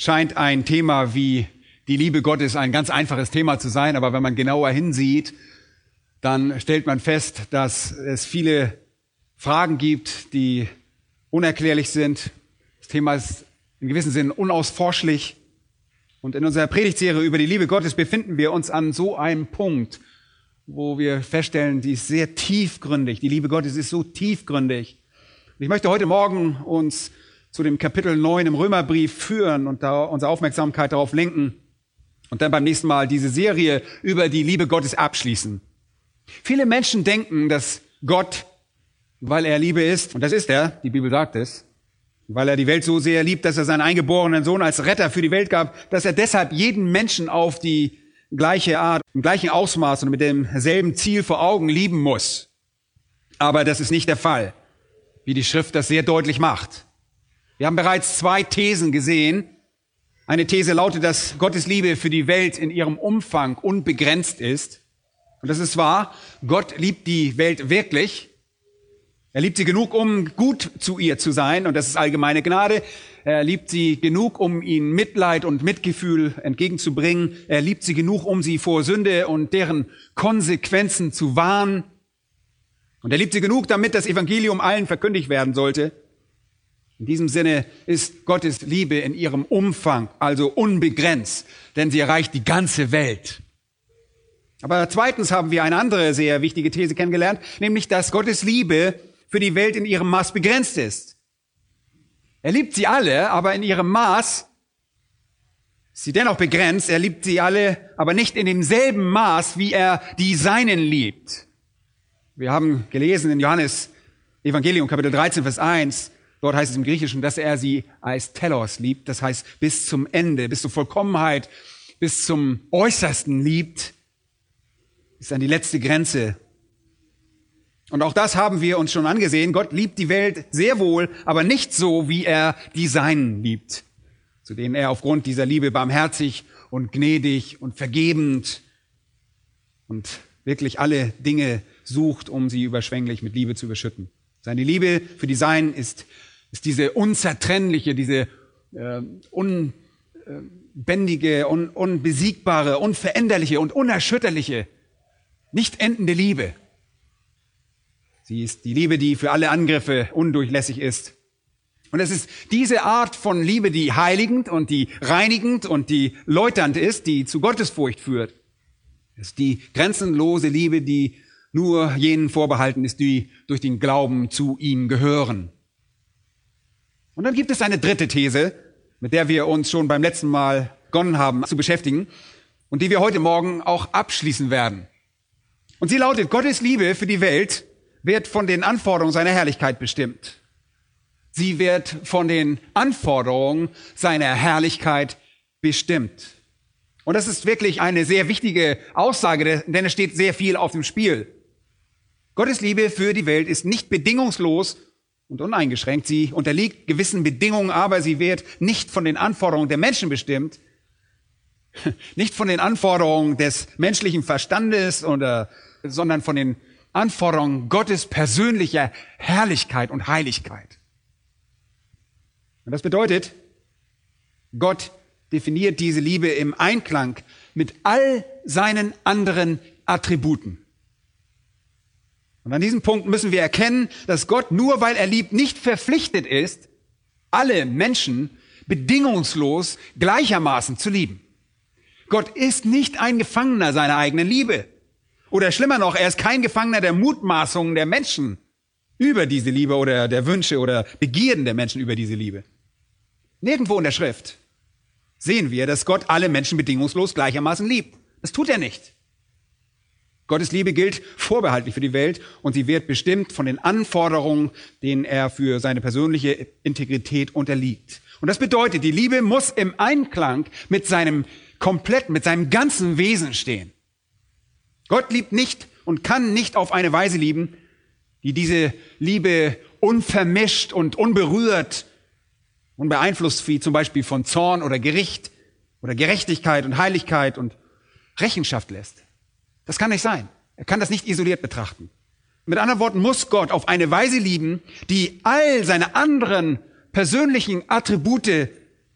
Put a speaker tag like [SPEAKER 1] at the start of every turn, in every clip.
[SPEAKER 1] scheint ein Thema wie die Liebe Gottes ein ganz einfaches Thema zu sein, aber wenn man genauer hinsieht, dann stellt man fest, dass es viele Fragen gibt, die unerklärlich sind. Das Thema ist in gewissem Sinne unausforschlich. Und in unserer Predigtserie über die Liebe Gottes befinden wir uns an so einem Punkt, wo wir feststellen, die ist sehr tiefgründig. Die Liebe Gottes ist so tiefgründig. Und ich möchte heute Morgen uns zu dem Kapitel 9 im Römerbrief führen und da unsere Aufmerksamkeit darauf lenken und dann beim nächsten Mal diese Serie über die Liebe Gottes abschließen. Viele Menschen denken, dass Gott, weil er Liebe ist, und das ist er, die Bibel sagt es, weil er die Welt so sehr liebt, dass er seinen eingeborenen Sohn als Retter für die Welt gab, dass er deshalb jeden Menschen auf die gleiche Art, im gleichen Ausmaß und mit demselben Ziel vor Augen lieben muss. Aber das ist nicht der Fall, wie die Schrift das sehr deutlich macht. Wir haben bereits zwei Thesen gesehen. Eine These lautet, dass Gottes Liebe für die Welt in ihrem Umfang unbegrenzt ist. Und das ist wahr. Gott liebt die Welt wirklich. Er liebt sie genug, um gut zu ihr zu sein. Und das ist allgemeine Gnade. Er liebt sie genug, um ihnen Mitleid und Mitgefühl entgegenzubringen. Er liebt sie genug, um sie vor Sünde und deren Konsequenzen zu warnen. Und er liebt sie genug, damit das Evangelium allen verkündigt werden sollte. In diesem Sinne ist Gottes Liebe in ihrem Umfang also unbegrenzt, denn sie erreicht die ganze Welt. Aber zweitens haben wir eine andere sehr wichtige These kennengelernt, nämlich dass Gottes Liebe für die Welt in ihrem Maß begrenzt ist. Er liebt sie alle, aber in ihrem Maß ist sie dennoch begrenzt. Er liebt sie alle, aber nicht in demselben Maß, wie er die Seinen liebt. Wir haben gelesen in Johannes Evangelium Kapitel 13, Vers 1, Dort heißt es im Griechischen, dass er sie als Telos liebt, das heißt bis zum Ende, bis zur Vollkommenheit, bis zum Äußersten liebt, ist an die letzte Grenze. Und auch das haben wir uns schon angesehen. Gott liebt die Welt sehr wohl, aber nicht so, wie er die Seinen liebt, zu denen er aufgrund dieser Liebe barmherzig und gnädig und vergebend und wirklich alle Dinge sucht, um sie überschwänglich mit Liebe zu überschütten. Seine Liebe für die Seinen ist ist diese unzertrennliche, diese äh, unbändige, un, unbesiegbare, unveränderliche und unerschütterliche, nicht endende Liebe. Sie ist die Liebe, die für alle Angriffe undurchlässig ist. Und es ist diese Art von Liebe, die heiligend und die reinigend und die läuternd ist, die zu Gottesfurcht führt. Es ist die grenzenlose Liebe, die nur jenen vorbehalten ist, die durch den Glauben zu ihm gehören. Und dann gibt es eine dritte These, mit der wir uns schon beim letzten Mal begonnen haben zu beschäftigen und die wir heute Morgen auch abschließen werden. Und sie lautet, Gottes Liebe für die Welt wird von den Anforderungen seiner Herrlichkeit bestimmt. Sie wird von den Anforderungen seiner Herrlichkeit bestimmt. Und das ist wirklich eine sehr wichtige Aussage, denn es steht sehr viel auf dem Spiel. Gottes Liebe für die Welt ist nicht bedingungslos und uneingeschränkt. Sie unterliegt gewissen Bedingungen, aber sie wird nicht von den Anforderungen der Menschen bestimmt, nicht von den Anforderungen des menschlichen Verstandes oder, sondern von den Anforderungen Gottes persönlicher Herrlichkeit und Heiligkeit. Und das bedeutet, Gott definiert diese Liebe im Einklang mit all seinen anderen Attributen. Und an diesem Punkt müssen wir erkennen, dass Gott nur weil er liebt nicht verpflichtet ist, alle Menschen bedingungslos gleichermaßen zu lieben. Gott ist nicht ein Gefangener seiner eigenen Liebe. Oder schlimmer noch, er ist kein Gefangener der Mutmaßungen der Menschen über diese Liebe oder der Wünsche oder Begierden der Menschen über diese Liebe. Nirgendwo in der Schrift sehen wir, dass Gott alle Menschen bedingungslos gleichermaßen liebt. Das tut er nicht. Gottes Liebe gilt vorbehaltlich für die Welt und sie wird bestimmt von den Anforderungen, denen er für seine persönliche Integrität unterliegt. Und das bedeutet, die Liebe muss im Einklang mit seinem kompletten, mit seinem ganzen Wesen stehen. Gott liebt nicht und kann nicht auf eine Weise lieben, die diese Liebe unvermischt und unberührt, unbeeinflusst wie zum Beispiel von Zorn oder Gericht oder Gerechtigkeit und Heiligkeit und Rechenschaft lässt. Das kann nicht sein. Er kann das nicht isoliert betrachten. Mit anderen Worten muss Gott auf eine Weise lieben, die all seine anderen persönlichen Attribute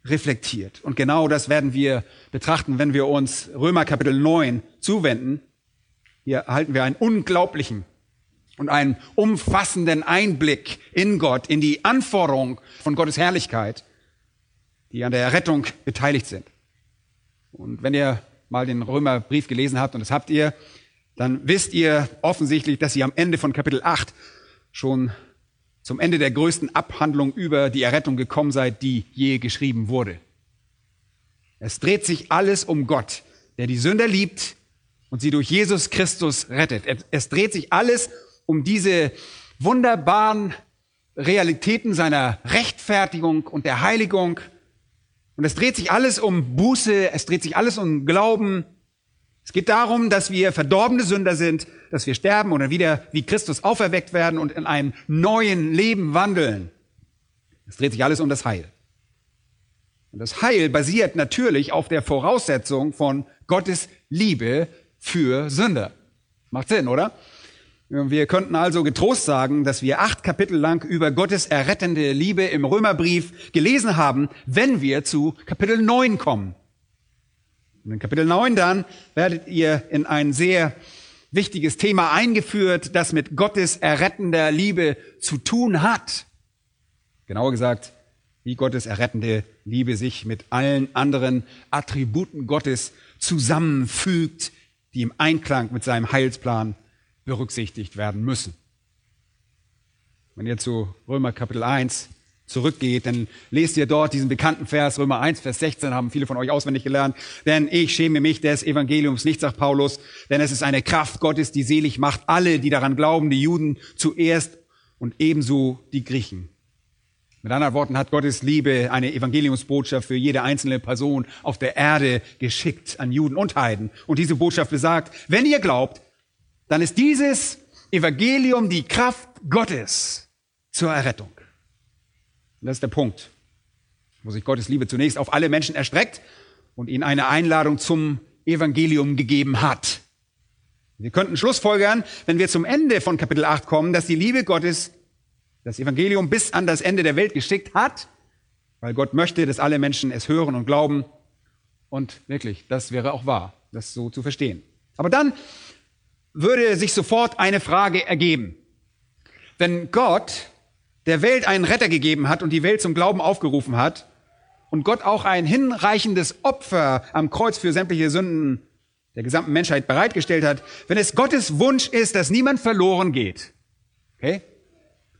[SPEAKER 1] reflektiert. Und genau das werden wir betrachten, wenn wir uns Römer Kapitel 9 zuwenden. Hier erhalten wir einen unglaublichen und einen umfassenden Einblick in Gott, in die Anforderung von Gottes Herrlichkeit, die an der Errettung beteiligt sind. Und wenn ihr mal den Römerbrief gelesen habt, und das habt ihr, dann wisst ihr offensichtlich, dass ihr am Ende von Kapitel 8 schon zum Ende der größten Abhandlung über die Errettung gekommen seid, die je geschrieben wurde. Es dreht sich alles um Gott, der die Sünder liebt und sie durch Jesus Christus rettet. Es dreht sich alles um diese wunderbaren Realitäten seiner Rechtfertigung und der Heiligung. Und es dreht sich alles um Buße, es dreht sich alles um Glauben, es geht darum, dass wir verdorbene Sünder sind, dass wir sterben oder wieder wie Christus auferweckt werden und in einem neuen Leben wandeln. Es dreht sich alles um das Heil. Und das Heil basiert natürlich auf der Voraussetzung von Gottes Liebe für Sünder. Macht Sinn, oder? Wir könnten also getrost sagen, dass wir acht Kapitel lang über Gottes errettende Liebe im Römerbrief gelesen haben, wenn wir zu Kapitel 9 kommen. Und in Kapitel 9 dann werdet ihr in ein sehr wichtiges Thema eingeführt, das mit Gottes errettender Liebe zu tun hat. Genauer gesagt, wie Gottes errettende Liebe sich mit allen anderen Attributen Gottes zusammenfügt, die im Einklang mit seinem Heilsplan berücksichtigt werden müssen. Wenn ihr zu Römer Kapitel 1 zurückgeht, dann lest ihr dort diesen bekannten Vers, Römer 1, Vers 16, haben viele von euch auswendig gelernt. Denn ich schäme mich des Evangeliums nicht, sagt Paulus, denn es ist eine Kraft Gottes, die selig macht alle, die daran glauben, die Juden zuerst und ebenso die Griechen. Mit anderen Worten hat Gottes Liebe eine Evangeliumsbotschaft für jede einzelne Person auf der Erde geschickt an Juden und Heiden. Und diese Botschaft besagt, wenn ihr glaubt, dann ist dieses Evangelium die Kraft Gottes zur Errettung. Und das ist der Punkt, wo sich Gottes Liebe zunächst auf alle Menschen erstreckt und ihnen eine Einladung zum Evangelium gegeben hat. Wir könnten schlussfolgern, wenn wir zum Ende von Kapitel 8 kommen, dass die Liebe Gottes das Evangelium bis an das Ende der Welt geschickt hat, weil Gott möchte, dass alle Menschen es hören und glauben. Und wirklich, das wäre auch wahr, das so zu verstehen. Aber dann würde sich sofort eine Frage ergeben. Wenn Gott der Welt einen Retter gegeben hat und die Welt zum Glauben aufgerufen hat und Gott auch ein hinreichendes Opfer am Kreuz für sämtliche Sünden der gesamten Menschheit bereitgestellt hat, wenn es Gottes Wunsch ist, dass niemand verloren geht. Okay?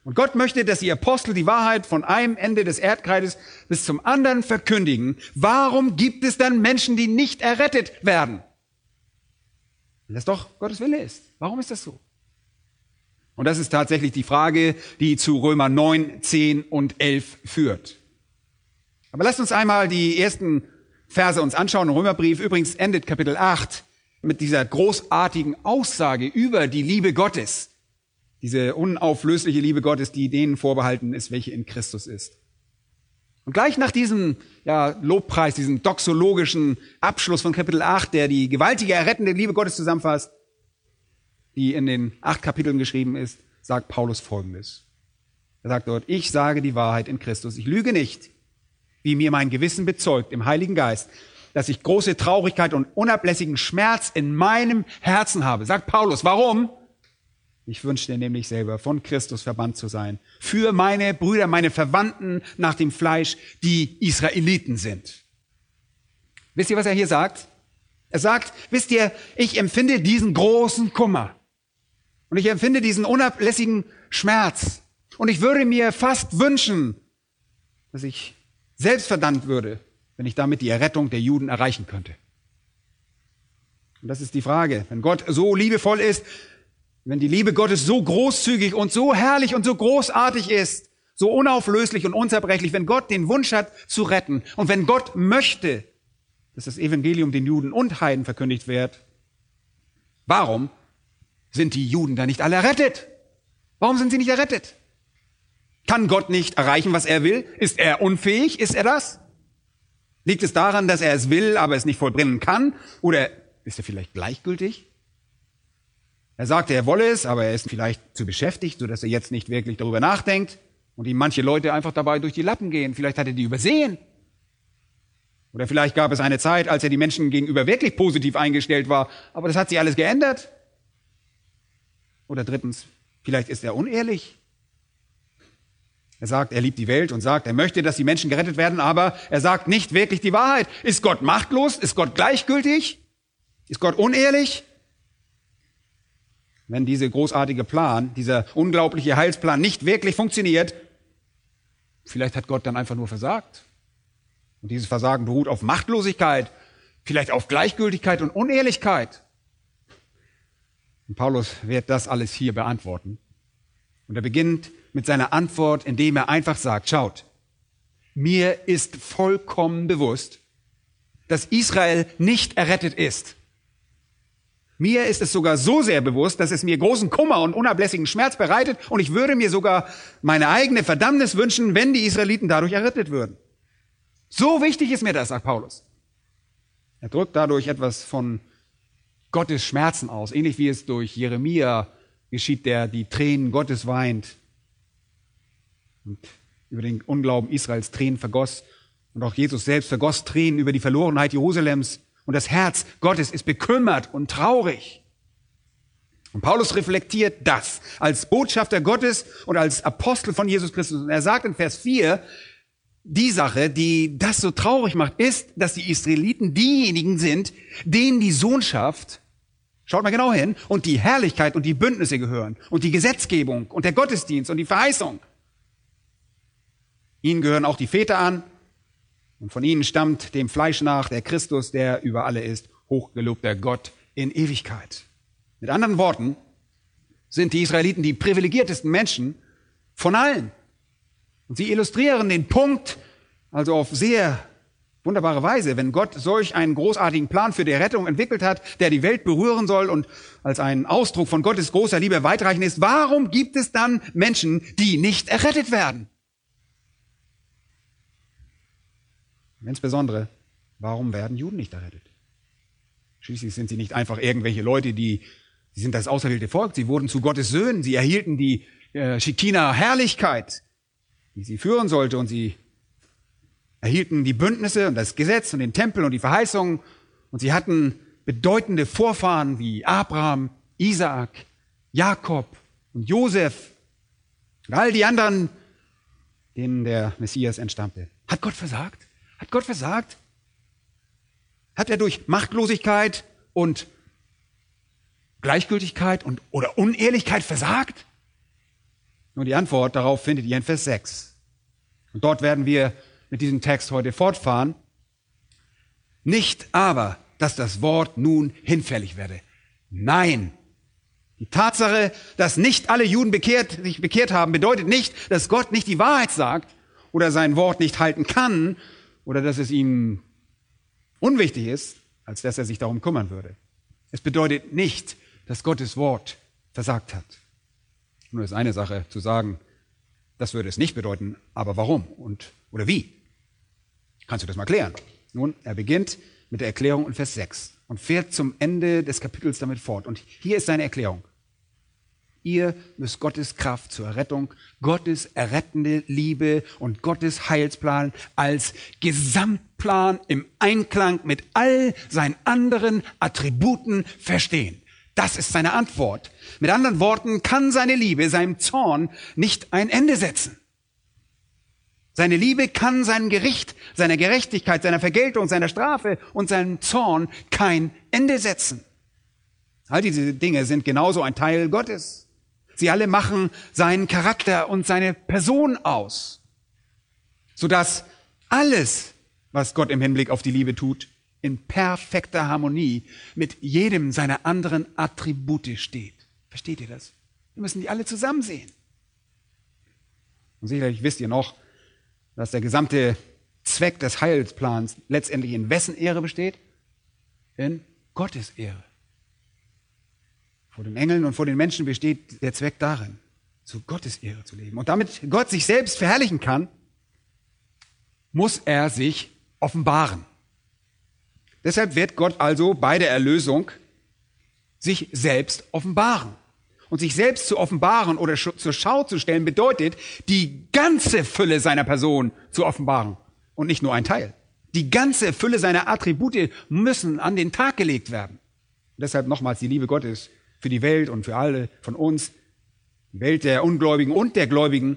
[SPEAKER 1] Und Gott möchte, dass die Apostel die Wahrheit von einem Ende des Erdkreises bis zum anderen verkündigen. Warum gibt es dann Menschen, die nicht errettet werden? Weil das doch Gottes Wille ist. Warum ist das so? Und das ist tatsächlich die Frage, die zu Römer 9, 10 und 11 führt. Aber lasst uns einmal die ersten Verse uns anschauen. Römerbrief übrigens endet Kapitel 8 mit dieser großartigen Aussage über die Liebe Gottes. Diese unauflösliche Liebe Gottes, die denen vorbehalten ist, welche in Christus ist. Und gleich nach diesem ja, Lobpreis, diesem doxologischen Abschluss von Kapitel 8, der die gewaltige errettende Liebe Gottes zusammenfasst, die in den acht Kapiteln geschrieben ist, sagt Paulus Folgendes. Er sagt dort, ich sage die Wahrheit in Christus. Ich lüge nicht, wie mir mein Gewissen bezeugt im Heiligen Geist, dass ich große Traurigkeit und unablässigen Schmerz in meinem Herzen habe. Sagt Paulus, warum? Ich wünschte nämlich selber, von Christus verbannt zu sein. Für meine Brüder, meine Verwandten nach dem Fleisch, die Israeliten sind. Wisst ihr, was er hier sagt? Er sagt, wisst ihr, ich empfinde diesen großen Kummer. Und ich empfinde diesen unablässigen Schmerz. Und ich würde mir fast wünschen, dass ich selbst verdammt würde, wenn ich damit die Errettung der Juden erreichen könnte. Und das ist die Frage. Wenn Gott so liebevoll ist, wenn die Liebe Gottes so großzügig und so herrlich und so großartig ist, so unauflöslich und unzerbrechlich, wenn Gott den Wunsch hat zu retten und wenn Gott möchte, dass das Evangelium den Juden und Heiden verkündigt wird, warum sind die Juden da nicht alle errettet? Warum sind sie nicht errettet? Kann Gott nicht erreichen, was er will? Ist er unfähig? Ist er das? Liegt es daran, dass er es will, aber es nicht vollbringen kann? Oder ist er vielleicht gleichgültig? Er sagte, er wolle es, aber er ist vielleicht zu beschäftigt, sodass er jetzt nicht wirklich darüber nachdenkt und ihm manche Leute einfach dabei durch die Lappen gehen. Vielleicht hat er die übersehen. Oder vielleicht gab es eine Zeit, als er die Menschen gegenüber wirklich positiv eingestellt war, aber das hat sich alles geändert. Oder drittens, vielleicht ist er unehrlich. Er sagt, er liebt die Welt und sagt, er möchte, dass die Menschen gerettet werden, aber er sagt nicht wirklich die Wahrheit. Ist Gott machtlos? Ist Gott gleichgültig? Ist Gott unehrlich? Wenn dieser großartige Plan, dieser unglaubliche Heilsplan nicht wirklich funktioniert, vielleicht hat Gott dann einfach nur versagt. Und dieses Versagen beruht auf Machtlosigkeit, vielleicht auf Gleichgültigkeit und Unehrlichkeit. Und Paulus wird das alles hier beantworten. Und er beginnt mit seiner Antwort, indem er einfach sagt, schaut, mir ist vollkommen bewusst, dass Israel nicht errettet ist. Mir ist es sogar so sehr bewusst, dass es mir großen Kummer und unablässigen Schmerz bereitet und ich würde mir sogar meine eigene Verdammnis wünschen, wenn die Israeliten dadurch errettet würden. So wichtig ist mir das, sagt Paulus. Er drückt dadurch etwas von Gottes Schmerzen aus, ähnlich wie es durch Jeremia geschieht, der die Tränen Gottes weint und über den Unglauben Israels Tränen vergoss. Und auch Jesus selbst vergoss Tränen über die Verlorenheit Jerusalems. Und das Herz Gottes ist bekümmert und traurig. Und Paulus reflektiert das als Botschafter Gottes und als Apostel von Jesus Christus. Und er sagt in Vers 4, die Sache, die das so traurig macht, ist, dass die Israeliten diejenigen sind, denen die Sohnschaft, schaut mal genau hin, und die Herrlichkeit und die Bündnisse gehören und die Gesetzgebung und der Gottesdienst und die Verheißung. Ihnen gehören auch die Väter an, und von ihnen stammt dem Fleisch nach der Christus, der über alle ist, hochgelobter Gott in Ewigkeit. Mit anderen Worten sind die Israeliten die privilegiertesten Menschen von allen. Und sie illustrieren den Punkt also auf sehr wunderbare Weise, wenn Gott solch einen großartigen Plan für die Rettung entwickelt hat, der die Welt berühren soll und als ein Ausdruck von Gottes großer Liebe weitreichend ist, warum gibt es dann Menschen, die nicht errettet werden? Insbesondere, warum werden Juden nicht errettet? Schließlich sind sie nicht einfach irgendwelche Leute, die, sie sind das auserwählte Volk, sie wurden zu Gottes Söhnen, sie erhielten die äh, Shekinah-Herrlichkeit, die sie führen sollte und sie erhielten die Bündnisse und das Gesetz und den Tempel und die Verheißungen und sie hatten bedeutende Vorfahren wie Abraham, Isaak, Jakob und Josef und all die anderen, denen der Messias entstammte. Hat Gott versagt? Hat Gott versagt? Hat er durch Machtlosigkeit und Gleichgültigkeit und, oder Unehrlichkeit versagt? Nun, die Antwort darauf findet ihr in Vers 6. Und dort werden wir mit diesem Text heute fortfahren. Nicht aber, dass das Wort nun hinfällig werde. Nein. Die Tatsache, dass nicht alle Juden bekehrt, sich bekehrt haben, bedeutet nicht, dass Gott nicht die Wahrheit sagt oder sein Wort nicht halten kann, oder dass es ihm unwichtig ist, als dass er sich darum kümmern würde. Es bedeutet nicht, dass Gottes Wort versagt hat. Nur ist eine Sache zu sagen, das würde es nicht bedeuten, aber warum und oder wie? Kannst du das mal klären? Nun, er beginnt mit der Erklärung in Vers 6 und fährt zum Ende des Kapitels damit fort. Und hier ist seine Erklärung. Ihr müsst Gottes Kraft zur Errettung, Gottes errettende Liebe und Gottes Heilsplan als Gesamtplan im Einklang mit all seinen anderen Attributen verstehen. Das ist seine Antwort. Mit anderen Worten kann seine Liebe seinem Zorn nicht ein Ende setzen. Seine Liebe kann seinem Gericht, seiner Gerechtigkeit, seiner Vergeltung, seiner Strafe und seinem Zorn kein Ende setzen. All diese Dinge sind genauso ein Teil Gottes. Sie alle machen seinen Charakter und seine Person aus, sodass alles, was Gott im Hinblick auf die Liebe tut, in perfekter Harmonie mit jedem seiner anderen Attribute steht. Versteht ihr das? Wir müssen die alle zusammen sehen. Und sicherlich wisst ihr noch, dass der gesamte Zweck des Heilsplans letztendlich in wessen Ehre besteht? In Gottes Ehre. Vor den Engeln und vor den Menschen besteht der Zweck darin, zu Gottes Ehre zu leben. Und damit Gott sich selbst verherrlichen kann, muss er sich offenbaren. Deshalb wird Gott also bei der Erlösung sich selbst offenbaren. Und sich selbst zu offenbaren oder zur Schau zu stellen bedeutet, die ganze Fülle seiner Person zu offenbaren und nicht nur ein Teil. Die ganze Fülle seiner Attribute müssen an den Tag gelegt werden. Und deshalb nochmals die Liebe Gottes für die Welt und für alle von uns, die Welt der Ungläubigen und der Gläubigen.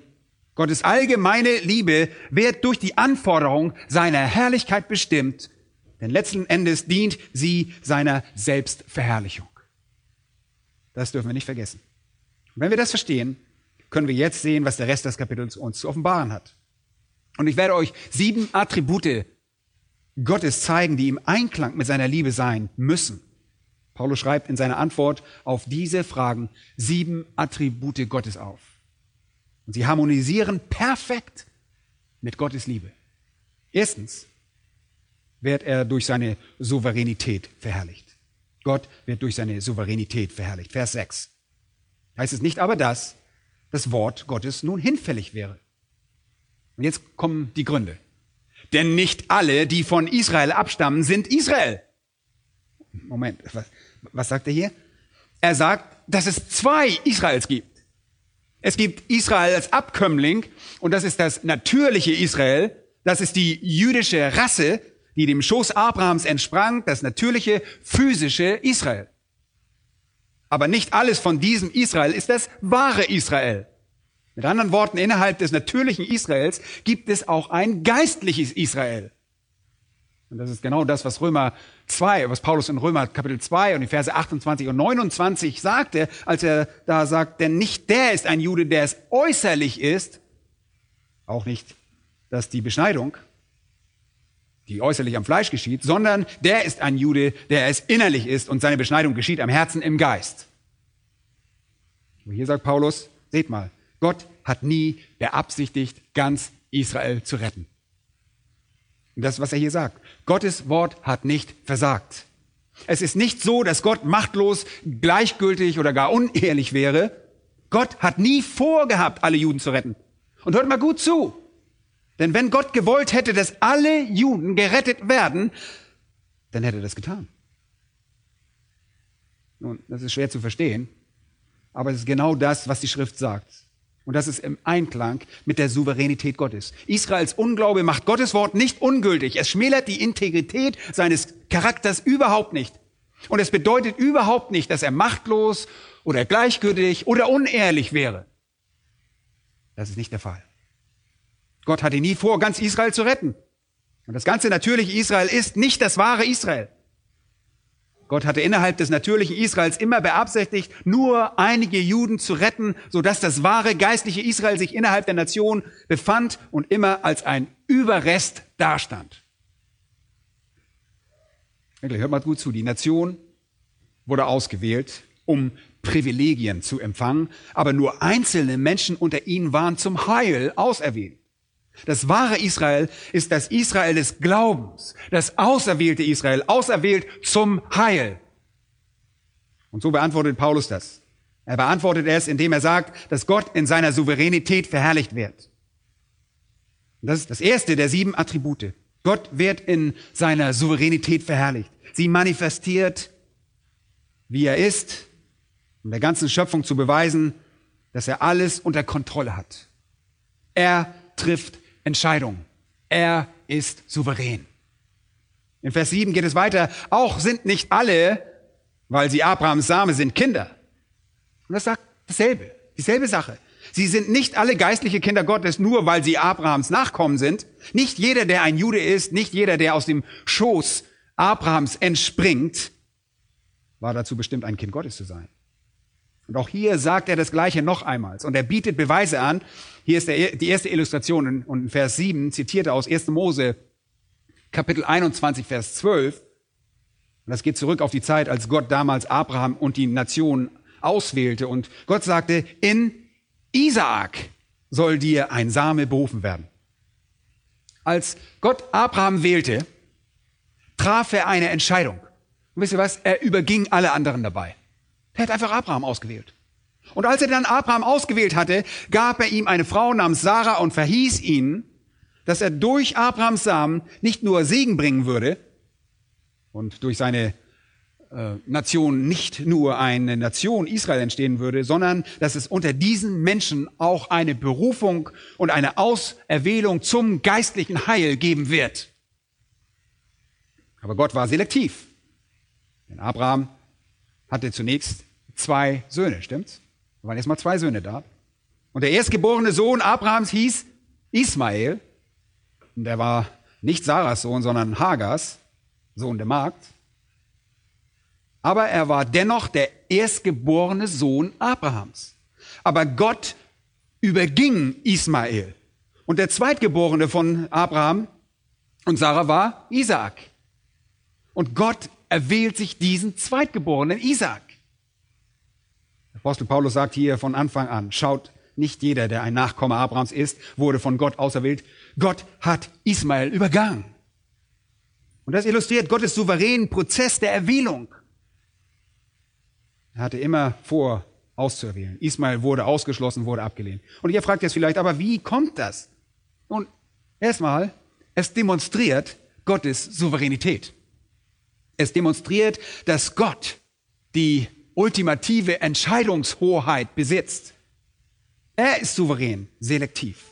[SPEAKER 1] Gottes allgemeine Liebe wird durch die Anforderung seiner Herrlichkeit bestimmt, denn letzten Endes dient sie seiner Selbstverherrlichung. Das dürfen wir nicht vergessen. Und wenn wir das verstehen, können wir jetzt sehen, was der Rest des Kapitels uns zu offenbaren hat. Und ich werde euch sieben Attribute Gottes zeigen, die im Einklang mit seiner Liebe sein müssen. Paulus schreibt in seiner Antwort auf diese Fragen sieben Attribute Gottes auf. Und sie harmonisieren perfekt mit Gottes Liebe. Erstens wird er durch seine Souveränität verherrlicht. Gott wird durch seine Souveränität verherrlicht. Vers 6. Heißt es nicht aber, dass das Wort Gottes nun hinfällig wäre. Und jetzt kommen die Gründe. Denn nicht alle, die von Israel abstammen, sind Israel. Moment, was, was sagt er hier? Er sagt, dass es zwei Israels gibt. Es gibt Israel als Abkömmling und das ist das natürliche Israel. Das ist die jüdische Rasse, die dem Schoß Abrahams entsprang, das natürliche physische Israel. Aber nicht alles von diesem Israel ist das wahre Israel. Mit anderen Worten, innerhalb des natürlichen Israels gibt es auch ein geistliches Israel. Und das ist genau das, was Römer 2, was Paulus in Römer Kapitel 2 und die Verse 28 und 29 sagte, als er da sagt, denn nicht der ist ein Jude, der es äußerlich ist, auch nicht, dass die Beschneidung, die äußerlich am Fleisch geschieht, sondern der ist ein Jude, der es innerlich ist und seine Beschneidung geschieht am Herzen im Geist. Und hier sagt Paulus, seht mal, Gott hat nie beabsichtigt, ganz Israel zu retten. Das, was er hier sagt. Gottes Wort hat nicht versagt. Es ist nicht so, dass Gott machtlos, gleichgültig oder gar unehrlich wäre. Gott hat nie vorgehabt, alle Juden zu retten. Und hört mal gut zu. Denn wenn Gott gewollt hätte, dass alle Juden gerettet werden, dann hätte er das getan. Nun, das ist schwer zu verstehen, aber es ist genau das, was die Schrift sagt. Und das ist im Einklang mit der Souveränität Gottes. Israels Unglaube macht Gottes Wort nicht ungültig. Es schmälert die Integrität seines Charakters überhaupt nicht. Und es bedeutet überhaupt nicht, dass er machtlos oder gleichgültig oder unehrlich wäre. Das ist nicht der Fall. Gott hatte nie vor, ganz Israel zu retten. Und das ganze natürliche Israel ist nicht das wahre Israel. Gott hatte innerhalb des natürlichen Israels immer beabsichtigt, nur einige Juden zu retten, sodass das wahre geistliche Israel sich innerhalb der Nation befand und immer als ein Überrest dastand. Hört mal gut zu. Die Nation wurde ausgewählt, um Privilegien zu empfangen, aber nur einzelne Menschen unter ihnen waren zum Heil auserwählt. Das wahre Israel ist das Israel des Glaubens, das auserwählte Israel, auserwählt zum Heil. Und so beantwortet Paulus das. Er beantwortet es, indem er sagt, dass Gott in seiner Souveränität verherrlicht wird. Das ist das erste der sieben Attribute. Gott wird in seiner Souveränität verherrlicht. Sie manifestiert, wie er ist, um der ganzen Schöpfung zu beweisen, dass er alles unter Kontrolle hat. Er trifft Entscheidung. Er ist souverän. In Vers 7 geht es weiter. Auch sind nicht alle, weil sie Abrahams Same sind, Kinder. Und das sagt dasselbe, dieselbe Sache. Sie sind nicht alle geistliche Kinder Gottes, nur weil sie Abrahams Nachkommen sind. Nicht jeder, der ein Jude ist, nicht jeder, der aus dem Schoß Abrahams entspringt, war dazu bestimmt, ein Kind Gottes zu sein. Und auch hier sagt er das Gleiche noch einmal. Und er bietet Beweise an. Hier ist der, die erste Illustration und in Vers 7 zitiert er aus 1. Mose Kapitel 21, Vers 12. Und das geht zurück auf die Zeit, als Gott damals Abraham und die Nation auswählte. Und Gott sagte, in Isaak soll dir ein Same berufen werden. Als Gott Abraham wählte, traf er eine Entscheidung. Und wisst ihr was? Er überging alle anderen dabei. Er hat einfach Abraham ausgewählt. Und als er dann Abraham ausgewählt hatte, gab er ihm eine Frau namens Sarah und verhieß ihn, dass er durch Abrahams Samen nicht nur Segen bringen würde und durch seine äh, Nation nicht nur eine Nation Israel entstehen würde, sondern dass es unter diesen Menschen auch eine Berufung und eine Auserwählung zum geistlichen Heil geben wird. Aber Gott war selektiv. Denn Abraham hatte zunächst zwei Söhne, stimmt's? Da waren erstmal zwei Söhne da. Und der erstgeborene Sohn Abrahams hieß Ismael. Und der war nicht Sarahs Sohn, sondern Hagars, Sohn der Magd. Aber er war dennoch der erstgeborene Sohn Abrahams. Aber Gott überging Ismael. Und der zweitgeborene von Abraham und Sarah war Isaak. Und Gott erwählt sich diesen zweitgeborenen Isaak. Apostel Paulus sagt hier von Anfang an, schaut, nicht jeder, der ein Nachkomme Abrahams ist, wurde von Gott auserwählt. Gott hat Ismael übergangen. Und das illustriert Gottes souveränen Prozess der Erwählung. Er hatte immer vor, auszuerwählen. Ismael wurde ausgeschlossen, wurde abgelehnt. Und ihr fragt jetzt vielleicht, aber wie kommt das? Nun, erstmal, es demonstriert Gottes Souveränität. Es demonstriert, dass Gott die ultimative Entscheidungshoheit besitzt. Er ist souverän, selektiv.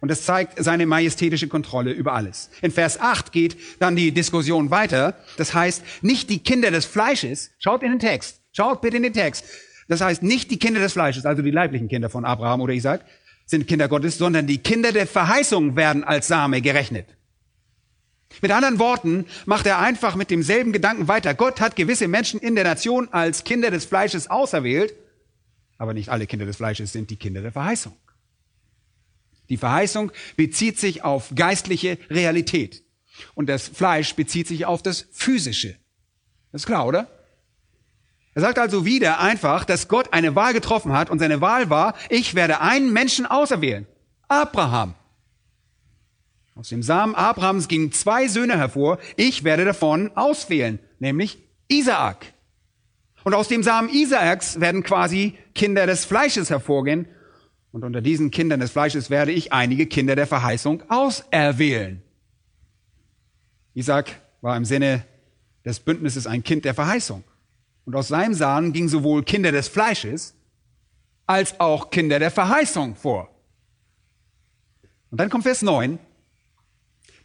[SPEAKER 1] Und es zeigt seine majestätische Kontrolle über alles. In Vers 8 geht dann die Diskussion weiter. Das heißt, nicht die Kinder des Fleisches, schaut in den Text, schaut bitte in den Text. Das heißt, nicht die Kinder des Fleisches, also die leiblichen Kinder von Abraham oder Isaac, sind Kinder Gottes, sondern die Kinder der Verheißung werden als Same gerechnet. Mit anderen Worten macht er einfach mit demselben Gedanken weiter. Gott hat gewisse Menschen in der Nation als Kinder des Fleisches auserwählt, aber nicht alle Kinder des Fleisches sind die Kinder der Verheißung. Die Verheißung bezieht sich auf geistliche Realität und das Fleisch bezieht sich auf das physische. Das ist klar, oder? Er sagt also wieder einfach, dass Gott eine Wahl getroffen hat und seine Wahl war, ich werde einen Menschen auserwählen. Abraham. Aus dem Samen Abrahams gingen zwei Söhne hervor. Ich werde davon auswählen, nämlich Isaak. Und aus dem Samen Isaaks werden quasi Kinder des Fleisches hervorgehen. Und unter diesen Kindern des Fleisches werde ich einige Kinder der Verheißung auserwählen. Isaac war im Sinne des Bündnisses ein Kind der Verheißung. Und aus seinem Samen gingen sowohl Kinder des Fleisches als auch Kinder der Verheißung vor. Und dann kommt Vers 9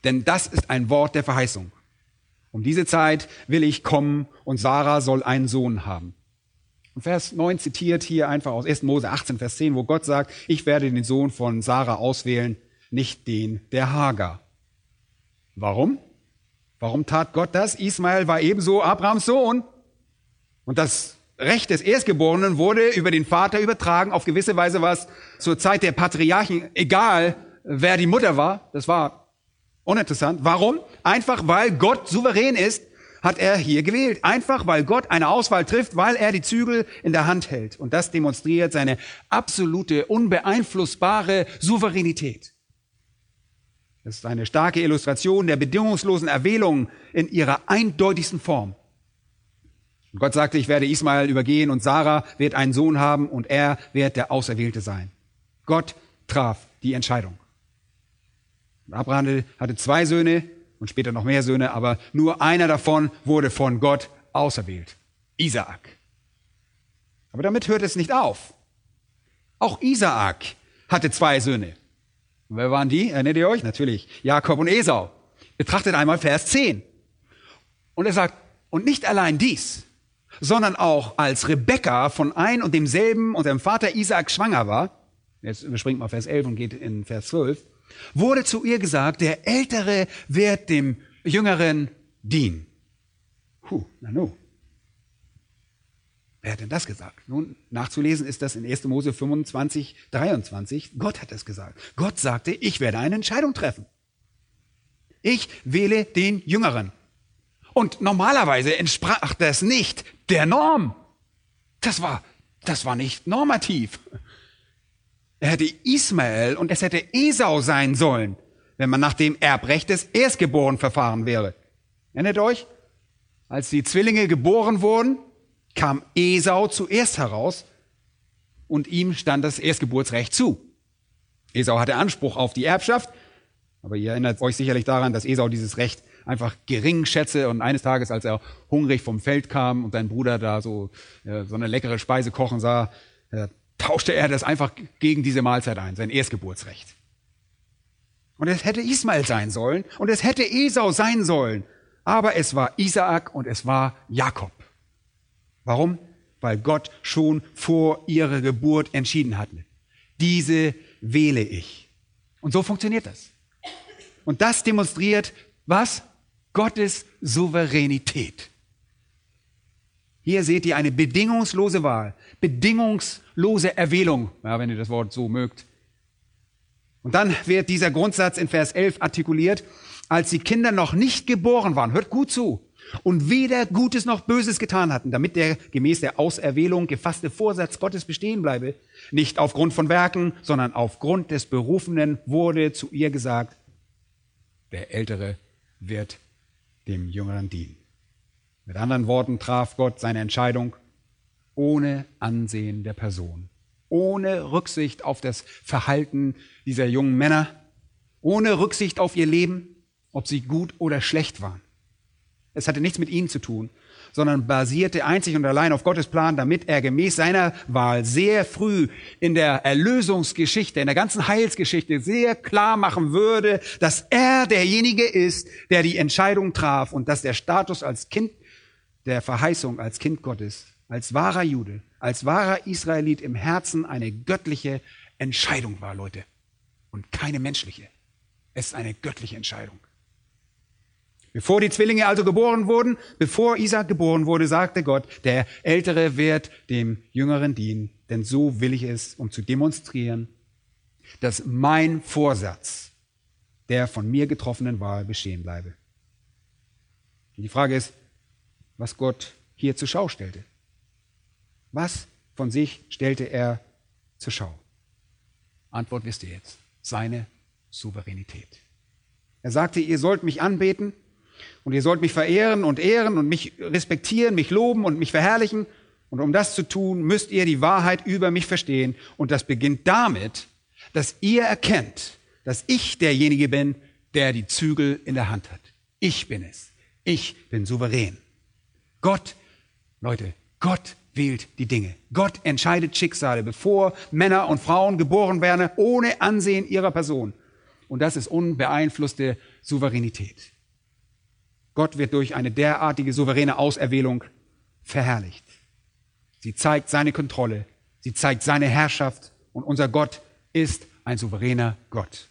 [SPEAKER 1] denn das ist ein Wort der Verheißung. Um diese Zeit will ich kommen und Sarah soll einen Sohn haben. Und Vers 9 zitiert hier einfach aus 1. Mose 18, Vers 10, wo Gott sagt, ich werde den Sohn von Sarah auswählen, nicht den der Hagar. Warum? Warum tat Gott das? Ismael war ebenso Abrahams Sohn. Und das Recht des Erstgeborenen wurde über den Vater übertragen. Auf gewisse Weise war es zur Zeit der Patriarchen egal, wer die Mutter war. Das war Uninteressant. Warum? Einfach weil Gott souverän ist, hat er hier gewählt. Einfach weil Gott eine Auswahl trifft, weil er die Zügel in der Hand hält. Und das demonstriert seine absolute, unbeeinflussbare Souveränität. Das ist eine starke Illustration der bedingungslosen Erwählung in ihrer eindeutigsten Form. Und Gott sagte, ich werde Ismael übergehen und Sarah wird einen Sohn haben und er wird der Auserwählte sein. Gott traf die Entscheidung. Abraham hatte zwei Söhne und später noch mehr Söhne, aber nur einer davon wurde von Gott auserwählt. Isaak. Aber damit hört es nicht auf. Auch Isaak hatte zwei Söhne. Und wer waren die? Erinnert ihr euch? Natürlich. Jakob und Esau. Betrachtet einmal Vers 10. Und er sagt, und nicht allein dies, sondern auch als Rebekka von ein und demselben und dem Vater Isaak schwanger war, jetzt überspringt mal Vers 11 und geht in Vers 12, wurde zu ihr gesagt, der Ältere wird dem Jüngeren dienen. Puh, na nu. Wer hat denn das gesagt? Nun, nachzulesen ist das in 1. Mose 25, 23. Gott hat das gesagt. Gott sagte, ich werde eine Entscheidung treffen. Ich wähle den Jüngeren. Und normalerweise entsprach das nicht der Norm. Das war, das war nicht normativ. Er hätte Ismael und es hätte Esau sein sollen, wenn man nach dem Erbrecht des Erstgeborenen verfahren wäre. Erinnert euch? Als die Zwillinge geboren wurden, kam Esau zuerst heraus und ihm stand das Erstgeburtsrecht zu. Esau hatte Anspruch auf die Erbschaft, aber ihr erinnert euch sicherlich daran, dass Esau dieses Recht einfach gering schätze und eines Tages, als er hungrig vom Feld kam und sein Bruder da so, äh, so eine leckere Speise kochen sah, äh, tauschte er das einfach gegen diese Mahlzeit ein, sein Erstgeburtsrecht. Und es hätte Ismael sein sollen und es hätte Esau sein sollen, aber es war Isaak und es war Jakob. Warum? Weil Gott schon vor ihrer Geburt entschieden hatte. Diese wähle ich. Und so funktioniert das. Und das demonstriert was? Gottes Souveränität. Hier seht ihr eine bedingungslose Wahl, bedingungslose Erwählung, ja, wenn ihr das Wort so mögt. Und dann wird dieser Grundsatz in Vers 11 artikuliert, als die Kinder noch nicht geboren waren. Hört gut zu. Und weder Gutes noch Böses getan hatten, damit der gemäß der Auserwählung gefasste Vorsatz Gottes bestehen bleibe. Nicht aufgrund von Werken, sondern aufgrund des Berufenen wurde zu ihr gesagt, der Ältere wird dem Jüngeren dienen. Mit anderen Worten traf Gott seine Entscheidung ohne Ansehen der Person, ohne Rücksicht auf das Verhalten dieser jungen Männer, ohne Rücksicht auf ihr Leben, ob sie gut oder schlecht waren. Es hatte nichts mit ihnen zu tun, sondern basierte einzig und allein auf Gottes Plan, damit er gemäß seiner Wahl sehr früh in der Erlösungsgeschichte, in der ganzen Heilsgeschichte sehr klar machen würde, dass er derjenige ist, der die Entscheidung traf und dass der Status als Kind der Verheißung, als Kind Gottes, als wahrer Jude, als wahrer Israelit im Herzen eine göttliche Entscheidung war, Leute, und keine menschliche. Es ist eine göttliche Entscheidung. Bevor die Zwillinge also geboren wurden, bevor Isaac geboren wurde, sagte Gott, der Ältere wird dem Jüngeren dienen, denn so will ich es, um zu demonstrieren, dass mein Vorsatz der von mir getroffenen Wahl bestehen bleibe. Und die Frage ist, was Gott hier zur Schau stellte. Was von sich stellte er zur Schau? Antwort wisst ihr jetzt. Seine Souveränität. Er sagte, ihr sollt mich anbeten, und ihr sollt mich verehren und ehren und mich respektieren, mich loben und mich verherrlichen. Und um das zu tun, müsst ihr die Wahrheit über mich verstehen. Und das beginnt damit, dass ihr erkennt, dass ich derjenige bin, der die Zügel in der Hand hat. Ich bin es. Ich bin souverän. Gott, Leute, Gott wählt die Dinge. Gott entscheidet Schicksale, bevor Männer und Frauen geboren werden, ohne Ansehen ihrer Person. Und das ist unbeeinflusste Souveränität. Gott wird durch eine derartige souveräne Auserwählung verherrlicht. Sie zeigt seine Kontrolle, sie zeigt seine Herrschaft und unser Gott ist ein souveräner Gott.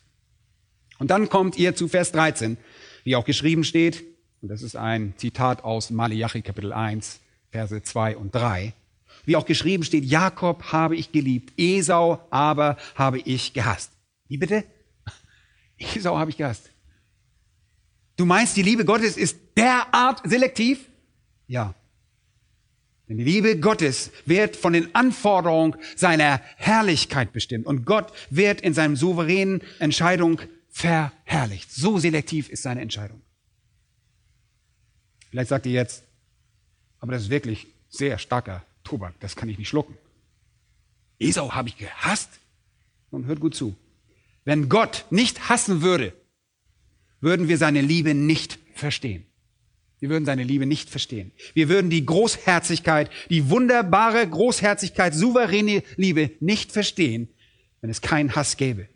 [SPEAKER 1] Und dann kommt ihr zu Vers 13, wie auch geschrieben steht, und das ist ein Zitat aus Malachi Kapitel 1, Verse 2 und 3. Wie auch geschrieben steht, Jakob habe ich geliebt, Esau aber habe ich gehasst. Wie bitte? Esau habe ich gehasst. Du meinst, die Liebe Gottes ist derart selektiv? Ja. Denn die Liebe Gottes wird von den Anforderungen seiner Herrlichkeit bestimmt. Und Gott wird in seinem souveränen Entscheidung verherrlicht. So selektiv ist seine Entscheidung. Vielleicht sagt ihr jetzt, aber das ist wirklich sehr starker Tobak, das kann ich nicht schlucken. Esau habe ich gehasst. Und hört gut zu. Wenn Gott nicht hassen würde, würden wir seine Liebe nicht verstehen. Wir würden seine Liebe nicht verstehen. Wir würden die Großherzigkeit, die wunderbare Großherzigkeit, souveräne Liebe nicht verstehen, wenn es keinen Hass gäbe.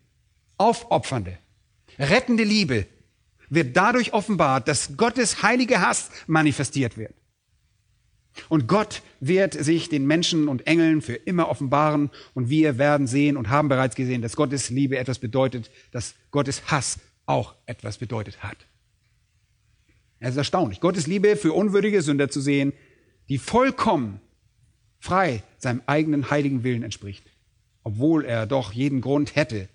[SPEAKER 1] Aufopfernde, rettende Liebe wird dadurch offenbart, dass Gottes heilige Hass manifestiert wird. Und Gott wird sich den Menschen und Engeln für immer offenbaren und wir werden sehen und haben bereits gesehen, dass Gottes Liebe etwas bedeutet, dass Gottes Hass auch etwas bedeutet hat. Es ist erstaunlich, Gottes Liebe für unwürdige Sünder zu sehen, die vollkommen frei seinem eigenen heiligen Willen entspricht, obwohl er doch jeden Grund hätte,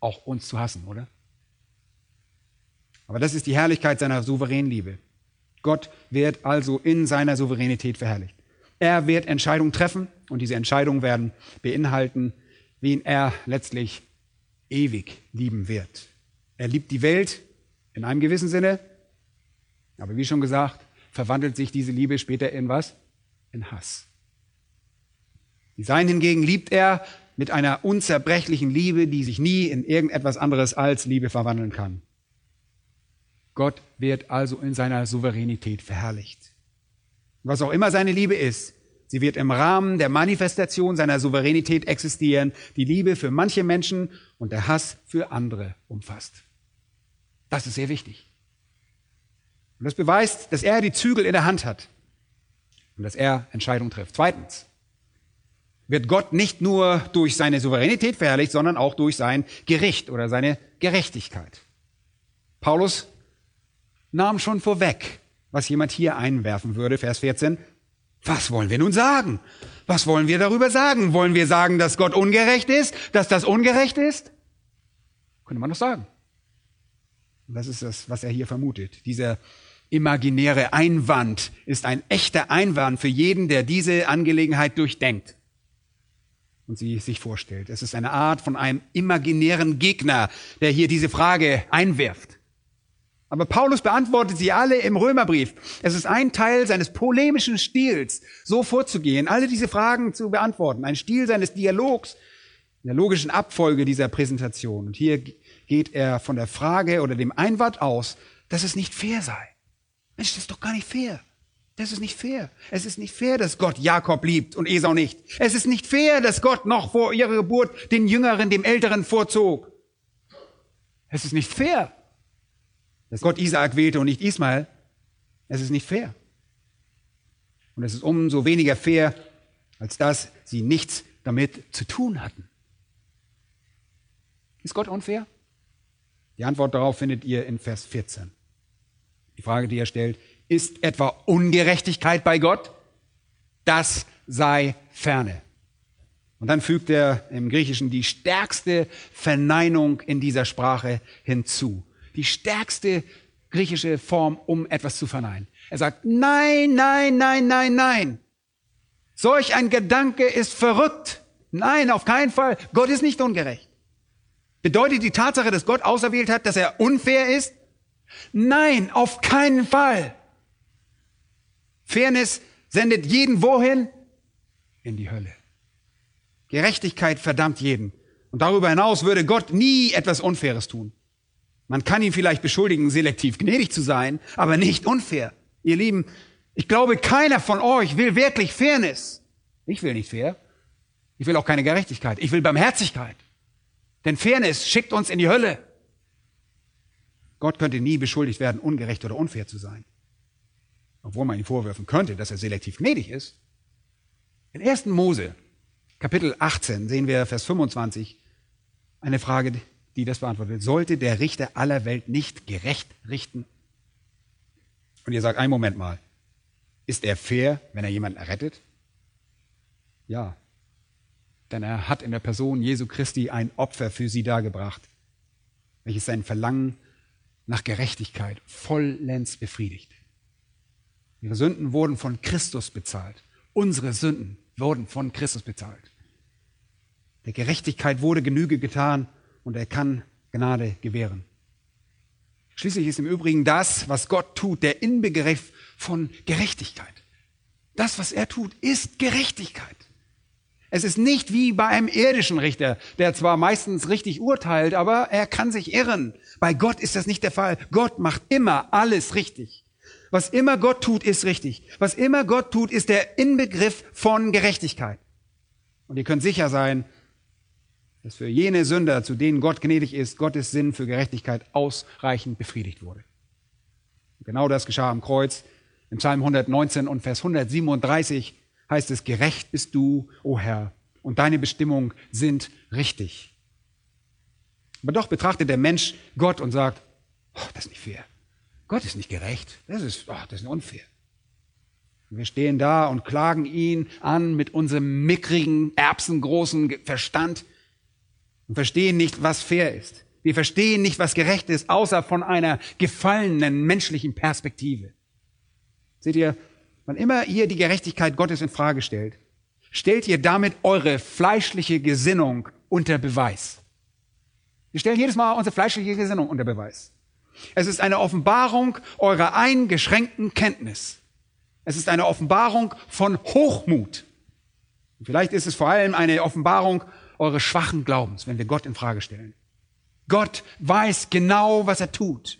[SPEAKER 1] auch uns zu hassen, oder? Aber das ist die Herrlichkeit seiner souveränen Liebe. Gott wird also in seiner Souveränität verherrlicht. Er wird Entscheidungen treffen und diese Entscheidungen werden beinhalten wen er letztlich ewig lieben wird. Er liebt die Welt in einem gewissen Sinne, aber wie schon gesagt, verwandelt sich diese Liebe später in was? In Hass. Die Seinen hingegen liebt er mit einer unzerbrechlichen Liebe, die sich nie in irgendetwas anderes als Liebe verwandeln kann. Gott wird also in seiner Souveränität verherrlicht. Was auch immer seine Liebe ist, sie wird im Rahmen der Manifestation seiner Souveränität existieren, die Liebe für manche Menschen und der Hass für andere umfasst. Das ist sehr wichtig. Und das beweist, dass er die Zügel in der Hand hat und dass er Entscheidungen trifft. Zweitens wird Gott nicht nur durch seine Souveränität verherrlicht, sondern auch durch sein Gericht oder seine Gerechtigkeit. Paulus nahm schon vorweg, was jemand hier einwerfen würde, Vers 14. Was wollen wir nun sagen? Was wollen wir darüber sagen? Wollen wir sagen, dass Gott ungerecht ist, dass das ungerecht ist? Könnte man doch sagen. Und das ist das, was er hier vermutet. Dieser imaginäre Einwand ist ein echter Einwand für jeden, der diese Angelegenheit durchdenkt und sie sich vorstellt. Es ist eine Art von einem imaginären Gegner, der hier diese Frage einwirft. Aber Paulus beantwortet sie alle im Römerbrief. Es ist ein Teil seines polemischen Stils, so vorzugehen, alle diese Fragen zu beantworten. Ein Stil seines Dialogs, in der logischen Abfolge dieser Präsentation. Und hier geht er von der Frage oder dem Einwand aus, dass es nicht fair sei. Mensch, das ist doch gar nicht fair. Das ist nicht fair. Es ist nicht fair, dass Gott Jakob liebt und Esau nicht. Es ist nicht fair, dass Gott noch vor ihrer Geburt den Jüngeren dem Älteren vorzog. Es ist nicht fair, dass Gott Isaak wählte und nicht Ismael. Es ist nicht fair. Und es ist umso weniger fair, als dass sie nichts damit zu tun hatten. Ist Gott unfair? Die Antwort darauf findet ihr in Vers 14. Die Frage, die er stellt, ist etwa Ungerechtigkeit bei Gott? Das sei ferne. Und dann fügt er im Griechischen die stärkste Verneinung in dieser Sprache hinzu. Die stärkste griechische Form, um etwas zu verneinen. Er sagt, nein, nein, nein, nein, nein. Solch ein Gedanke ist verrückt. Nein, auf keinen Fall. Gott ist nicht ungerecht. Bedeutet die Tatsache, dass Gott auserwählt hat, dass er unfair ist? Nein, auf keinen Fall. Fairness sendet jeden wohin? In die Hölle. Gerechtigkeit verdammt jeden. Und darüber hinaus würde Gott nie etwas Unfaires tun. Man kann ihn vielleicht beschuldigen, selektiv gnädig zu sein, aber nicht unfair. Ihr Lieben, ich glaube, keiner von euch will wirklich Fairness. Ich will nicht fair. Ich will auch keine Gerechtigkeit. Ich will Barmherzigkeit. Denn Fairness schickt uns in die Hölle. Gott könnte nie beschuldigt werden, ungerecht oder unfair zu sein obwohl man ihm vorwerfen könnte, dass er selektiv gnädig ist. In 1. Mose, Kapitel 18, sehen wir Vers 25 eine Frage, die das beantwortet. Sollte der Richter aller Welt nicht gerecht richten? Und ihr sagt, ein Moment mal, ist er fair, wenn er jemanden errettet? Ja, denn er hat in der Person Jesu Christi ein Opfer für sie dargebracht, welches sein Verlangen nach Gerechtigkeit vollends befriedigt. Ihre Sünden wurden von Christus bezahlt. Unsere Sünden wurden von Christus bezahlt. Der Gerechtigkeit wurde Genüge getan und er kann Gnade gewähren. Schließlich ist im Übrigen das, was Gott tut, der Inbegriff von Gerechtigkeit. Das, was er tut, ist Gerechtigkeit. Es ist nicht wie bei einem irdischen Richter, der zwar meistens richtig urteilt, aber er kann sich irren. Bei Gott ist das nicht der Fall. Gott macht immer alles richtig. Was immer Gott tut, ist richtig. Was immer Gott tut, ist der Inbegriff von Gerechtigkeit. Und ihr könnt sicher sein, dass für jene Sünder, zu denen Gott gnädig ist, Gottes Sinn für Gerechtigkeit ausreichend befriedigt wurde. Und genau das geschah am Kreuz. Im Psalm 119 und Vers 137 heißt es, gerecht bist du, o Herr, und deine Bestimmungen sind richtig. Aber doch betrachtet der Mensch Gott und sagt, oh, das ist nicht fair. Gott ist nicht gerecht. Das ist, oh, das ist unfair. wir stehen da und klagen ihn an mit unserem mickrigen, erbsengroßen Verstand und verstehen nicht, was fair ist. Wir verstehen nicht, was gerecht ist, außer von einer gefallenen menschlichen Perspektive. Seht ihr, wann immer ihr die Gerechtigkeit Gottes in Frage stellt, stellt ihr damit eure fleischliche Gesinnung unter Beweis. Wir stellen jedes Mal unsere fleischliche Gesinnung unter Beweis. Es ist eine Offenbarung eurer eingeschränkten Kenntnis. Es ist eine Offenbarung von Hochmut. vielleicht ist es vor allem eine Offenbarung eures schwachen Glaubens, wenn wir Gott in Frage stellen. Gott weiß genau, was er tut.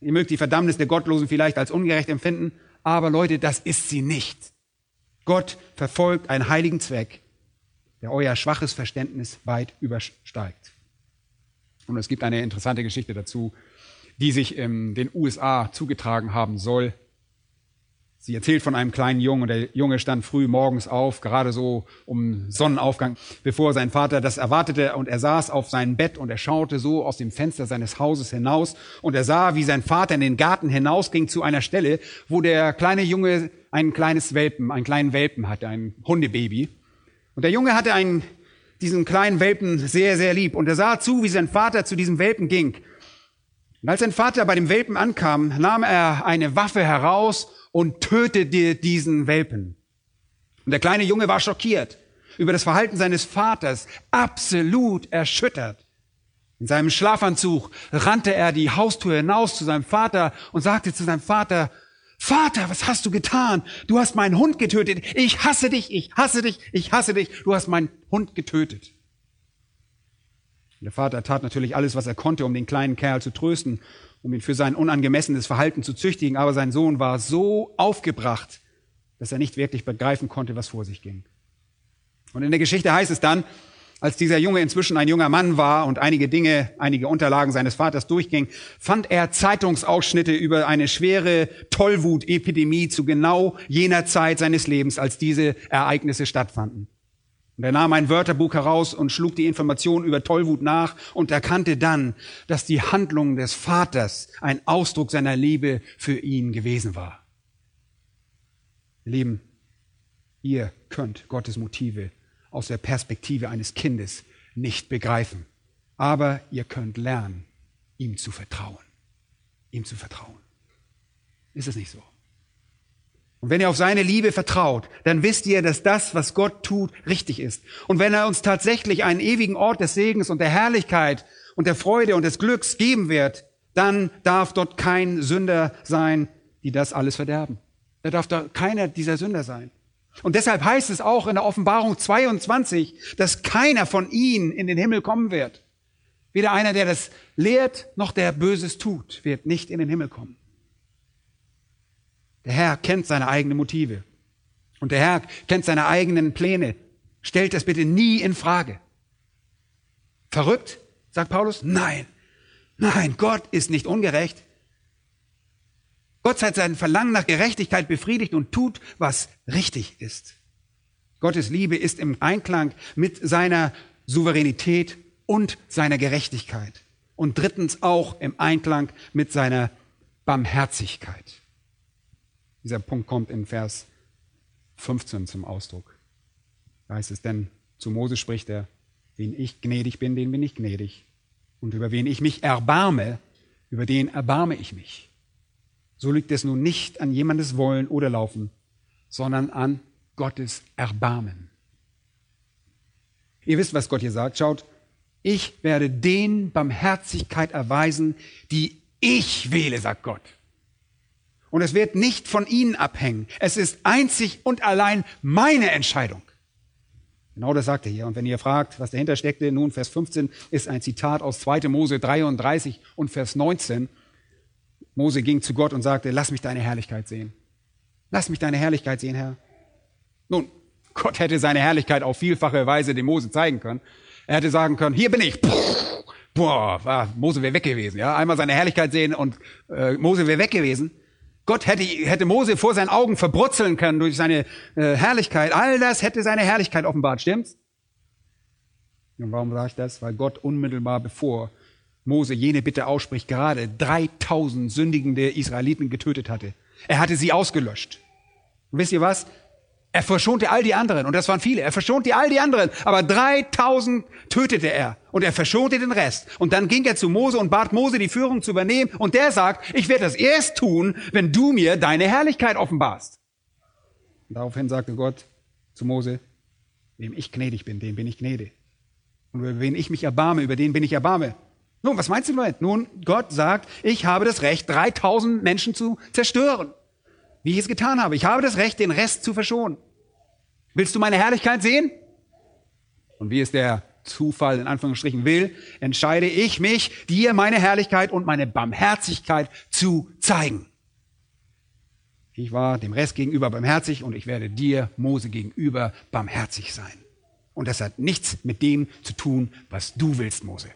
[SPEAKER 1] Ihr mögt die Verdammnis der Gottlosen vielleicht als ungerecht empfinden, aber Leute, das ist sie nicht. Gott verfolgt einen heiligen Zweck, der euer schwaches Verständnis weit übersteigt. Und es gibt eine interessante Geschichte dazu, die sich in den USA zugetragen haben soll. Sie erzählt von einem kleinen Jungen und der Junge stand früh morgens auf, gerade so um Sonnenaufgang, bevor sein Vater das erwartete und er saß auf seinem Bett und er schaute so aus dem Fenster seines Hauses hinaus und er sah, wie sein Vater in den Garten hinausging zu einer Stelle, wo der kleine Junge ein kleines Welpen, einen kleinen Welpen hatte, ein Hundebaby. Und der Junge hatte einen, diesen kleinen Welpen sehr, sehr lieb und er sah zu, wie sein Vater zu diesem Welpen ging. Und als sein Vater bei dem Welpen ankam, nahm er eine Waffe heraus und tötete diesen Welpen. Und der kleine Junge war schockiert über das Verhalten seines Vaters, absolut erschüttert. In seinem Schlafanzug rannte er die Haustür hinaus zu seinem Vater und sagte zu seinem Vater, Vater, was hast du getan? Du hast meinen Hund getötet. Ich hasse dich, ich hasse dich, ich hasse dich. Du hast meinen Hund getötet. Und der Vater tat natürlich alles, was er konnte, um den kleinen Kerl zu trösten um ihn für sein unangemessenes Verhalten zu züchtigen, aber sein Sohn war so aufgebracht, dass er nicht wirklich begreifen konnte, was vor sich ging. Und in der Geschichte heißt es dann, als dieser Junge inzwischen ein junger Mann war und einige Dinge, einige Unterlagen seines Vaters durchging, fand er Zeitungsausschnitte über eine schwere Tollwutepidemie zu genau jener Zeit seines Lebens, als diese Ereignisse stattfanden. Und er nahm ein Wörterbuch heraus und schlug die Information über Tollwut nach und erkannte dann, dass die Handlung des Vaters ein Ausdruck seiner Liebe für ihn gewesen war. Lieben, ihr könnt Gottes Motive aus der Perspektive eines Kindes nicht begreifen, aber ihr könnt lernen, ihm zu vertrauen. Ihm zu vertrauen. Ist es nicht so? Und wenn ihr auf seine Liebe vertraut, dann wisst ihr, dass das, was Gott tut, richtig ist. Und wenn er uns tatsächlich einen ewigen Ort des Segens und der Herrlichkeit und der Freude und des Glücks geben wird, dann darf dort kein Sünder sein, die das alles verderben. Da darf da keiner dieser Sünder sein. Und deshalb heißt es auch in der Offenbarung 22, dass keiner von ihnen in den Himmel kommen wird. Weder einer, der das lehrt, noch der Böses tut, wird nicht in den Himmel kommen. Der Herr kennt seine eigenen Motive. Und der Herr kennt seine eigenen Pläne. Stellt das bitte nie in Frage. Verrückt? sagt Paulus. Nein. Nein, Gott ist nicht ungerecht. Gott hat sein Verlangen nach Gerechtigkeit befriedigt und tut, was richtig ist. Gottes Liebe ist im Einklang mit seiner Souveränität und seiner Gerechtigkeit. Und drittens auch im Einklang mit seiner Barmherzigkeit. Dieser Punkt kommt in Vers 15 zum Ausdruck. Da heißt es, denn zu Mose spricht er, wen ich gnädig bin, den bin ich gnädig. Und über wen ich mich erbarme, über den erbarme ich mich. So liegt es nun nicht an jemandes Wollen oder Laufen, sondern an Gottes Erbarmen. Ihr wisst, was Gott hier sagt. Schaut, ich werde den Barmherzigkeit erweisen, die ich wähle, sagt Gott. Und es wird nicht von Ihnen abhängen. Es ist einzig und allein meine Entscheidung. Genau das sagt er hier. Und wenn ihr fragt, was dahinter steckte, nun Vers 15 ist ein Zitat aus 2. Mose 33 und Vers 19. Mose ging zu Gott und sagte, lass mich deine Herrlichkeit sehen. Lass mich deine Herrlichkeit sehen, Herr. Nun, Gott hätte seine Herrlichkeit auf vielfache Weise dem Mose zeigen können. Er hätte sagen können, hier bin ich. Boah, Mose wäre weg gewesen. Ja, einmal seine Herrlichkeit sehen und äh, Mose wäre weg gewesen. Gott hätte, hätte Mose vor seinen Augen verbrutzeln können durch seine äh, Herrlichkeit. All das hätte seine Herrlichkeit offenbart, stimmt's? Und warum sage ich das? Weil Gott unmittelbar bevor Mose jene Bitte ausspricht, gerade 3000 sündigende Israeliten getötet hatte. Er hatte sie ausgelöscht. Und wisst ihr was? Er verschonte all die anderen, und das waren viele. Er verschonte all die anderen, aber 3000 tötete er und er verschonte den Rest. Und dann ging er zu Mose und bat Mose, die Führung zu übernehmen. Und der sagt, ich werde das erst tun, wenn du mir deine Herrlichkeit offenbarst. Und daraufhin sagte Gott zu Mose, wem ich gnädig bin, dem bin ich gnädig. Und über wen ich mich erbarme, über den bin ich erbarme. Nun, was meinst du damit? Nun, Gott sagt, ich habe das Recht, 3000 Menschen zu zerstören. Wie ich es getan habe. Ich habe das Recht, den Rest zu verschonen. Willst du meine Herrlichkeit sehen? Und wie es der Zufall in Anführungsstrichen will, entscheide ich mich, dir meine Herrlichkeit und meine Barmherzigkeit zu zeigen. Ich war dem Rest gegenüber barmherzig und ich werde dir, Mose, gegenüber barmherzig sein. Und das hat nichts mit dem zu tun, was du willst, Mose.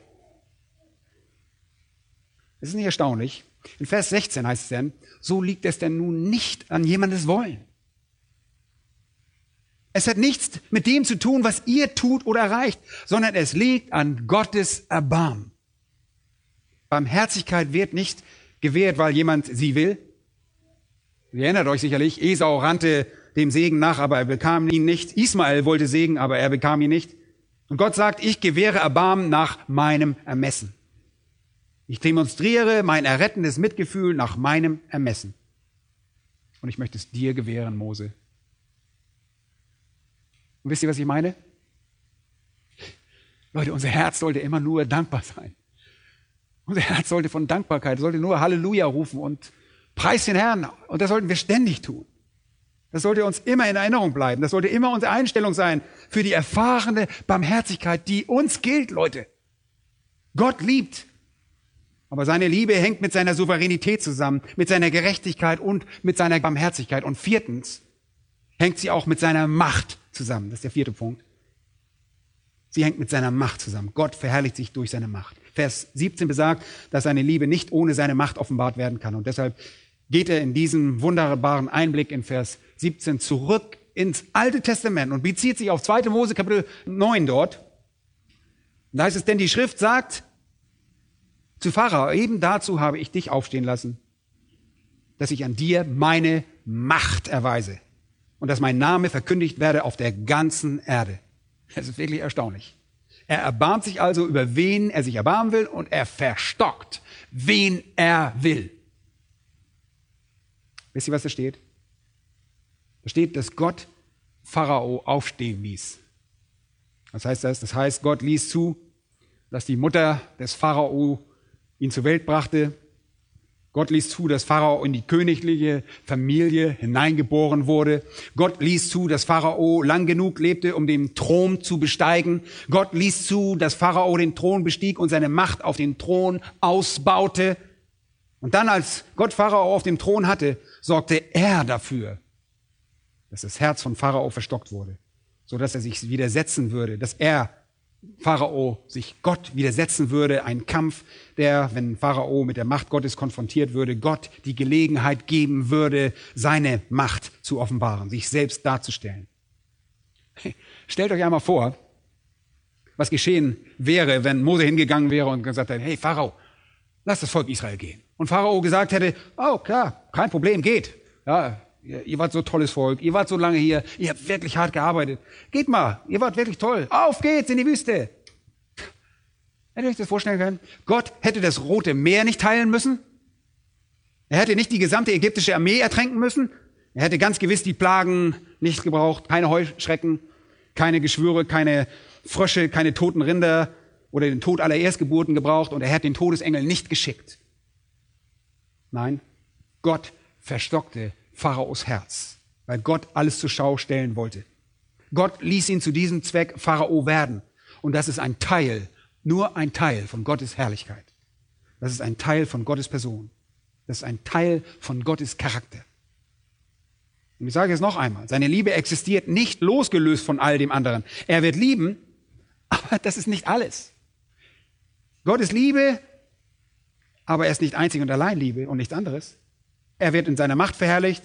[SPEAKER 1] Es ist nicht erstaunlich. In Vers 16 heißt es dann, so liegt es denn nun nicht an jemandes Wollen. Es hat nichts mit dem zu tun, was ihr tut oder erreicht, sondern es liegt an Gottes Erbarmen. Barmherzigkeit wird nicht gewährt, weil jemand sie will. Ihr erinnert euch sicherlich, Esau rannte dem Segen nach, aber er bekam ihn nicht. Ismael wollte Segen, aber er bekam ihn nicht. Und Gott sagt, ich gewähre Erbarmen nach meinem Ermessen. Ich demonstriere mein errettendes Mitgefühl nach meinem Ermessen. Und ich möchte es dir gewähren, Mose. Und wisst ihr, was ich meine? Leute, unser Herz sollte immer nur dankbar sein. Unser Herz sollte von Dankbarkeit, sollte nur Halleluja rufen und Preis den Herrn. Und das sollten wir ständig tun. Das sollte uns immer in Erinnerung bleiben. Das sollte immer unsere Einstellung sein für die erfahrene Barmherzigkeit, die uns gilt, Leute. Gott liebt. Aber seine Liebe hängt mit seiner Souveränität zusammen, mit seiner Gerechtigkeit und mit seiner Barmherzigkeit. Und viertens hängt sie auch mit seiner Macht zusammen. Das ist der vierte Punkt. Sie hängt mit seiner Macht zusammen. Gott verherrlicht sich durch seine Macht. Vers 17 besagt, dass seine Liebe nicht ohne seine Macht offenbart werden kann. Und deshalb geht er in diesem wunderbaren Einblick in Vers 17 zurück ins Alte Testament und bezieht sich auf 2. Mose Kapitel 9 dort. da heißt es, denn die Schrift sagt zu Pharao, eben dazu habe ich dich aufstehen lassen, dass ich an dir meine Macht erweise und dass mein Name verkündigt werde auf der ganzen Erde. Das ist wirklich erstaunlich. Er erbarmt sich also über wen er sich erbarmen will und er verstockt, wen er will. Wisst ihr, was da steht? Da steht, dass Gott Pharao aufstehen ließ. Was heißt das? Das heißt, Gott ließ zu, dass die Mutter des Pharao ihn zur Welt brachte. Gott ließ zu, dass Pharao in die königliche Familie hineingeboren wurde. Gott ließ zu, dass Pharao lang genug lebte, um den Thron zu besteigen. Gott ließ zu, dass Pharao den Thron bestieg und seine Macht auf den Thron ausbaute. Und dann, als Gott Pharao auf dem Thron hatte, sorgte er dafür, dass das Herz von Pharao verstockt wurde, so dass er sich widersetzen würde, dass er Pharao sich Gott widersetzen würde, ein Kampf, der, wenn Pharao mit der Macht Gottes konfrontiert würde, Gott die Gelegenheit geben würde, seine Macht zu offenbaren, sich selbst darzustellen. Stellt euch einmal vor, was geschehen wäre, wenn Mose hingegangen wäre und gesagt hätte, hey Pharao, lass das Volk Israel gehen. Und Pharao gesagt hätte, oh klar, kein Problem, geht. Ja, Ihr, ihr wart so tolles Volk, ihr wart so lange hier, ihr habt wirklich hart gearbeitet. Geht mal, ihr wart wirklich toll. Auf geht's in die Wüste. Hättet ihr euch das vorstellen können? Gott hätte das Rote Meer nicht teilen müssen. Er hätte nicht die gesamte ägyptische Armee ertränken müssen. Er hätte ganz gewiss die Plagen nicht gebraucht, keine Heuschrecken, keine Geschwüre, keine Frösche, keine toten Rinder oder den Tod aller Erstgeburten gebraucht und er hätte den Todesengel nicht geschickt. Nein, Gott verstockte Pharaos Herz, weil Gott alles zur Schau stellen wollte. Gott ließ ihn zu diesem Zweck Pharao werden. Und das ist ein Teil, nur ein Teil von Gottes Herrlichkeit. Das ist ein Teil von Gottes Person. Das ist ein Teil von Gottes Charakter. Und ich sage es noch einmal, seine Liebe existiert nicht losgelöst von all dem anderen. Er wird lieben, aber das ist nicht alles. Gottes Liebe, aber er ist nicht einzig und allein Liebe und nichts anderes. Er wird in seiner Macht verherrlicht.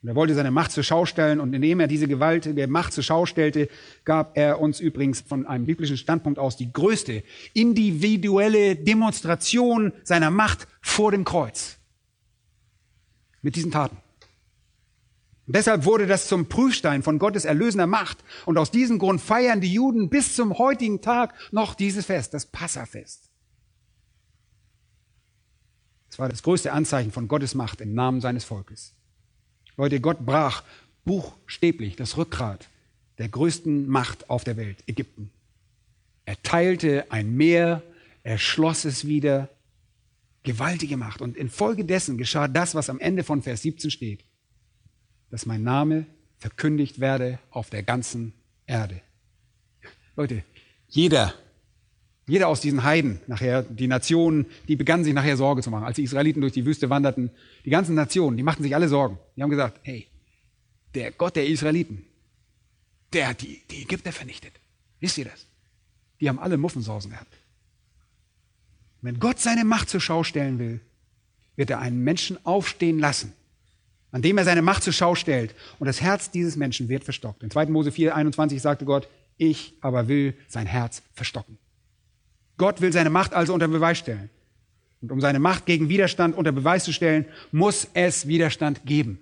[SPEAKER 1] Und er wollte seine Macht zur Schau stellen. Und indem er diese gewaltige Macht zur Schau stellte, gab er uns übrigens von einem biblischen Standpunkt aus die größte individuelle Demonstration seiner Macht vor dem Kreuz. Mit diesen Taten. Und deshalb wurde das zum Prüfstein von Gottes erlösender Macht. Und aus diesem Grund feiern die Juden bis zum heutigen Tag noch dieses Fest, das Passafest. Das war das größte Anzeichen von Gottes Macht im Namen seines Volkes. Leute, Gott brach buchstäblich das Rückgrat der größten Macht auf der Welt, Ägypten. Er teilte ein Meer, er schloss es wieder. Gewaltige Macht. Und infolgedessen geschah das, was am Ende von Vers 17 steht. Dass mein Name verkündigt werde auf der ganzen Erde. Leute, jeder, jeder aus diesen Heiden, nachher, die Nationen, die begannen sich nachher Sorge zu machen. Als die Israeliten durch die Wüste wanderten, die ganzen Nationen, die machten sich alle Sorgen. Die haben gesagt, hey, der Gott der Israeliten, der hat die, die Ägypter vernichtet. Wisst ihr das? Die haben alle Muffensausen gehabt. Wenn Gott seine Macht zur Schau stellen will, wird er einen Menschen aufstehen lassen, an dem er seine Macht zur Schau stellt. Und das Herz dieses Menschen wird verstockt. In 2. Mose 4, 21 sagte Gott, ich aber will sein Herz verstocken. Gott will seine Macht also unter Beweis stellen. Und um seine Macht gegen Widerstand unter Beweis zu stellen, muss es Widerstand geben.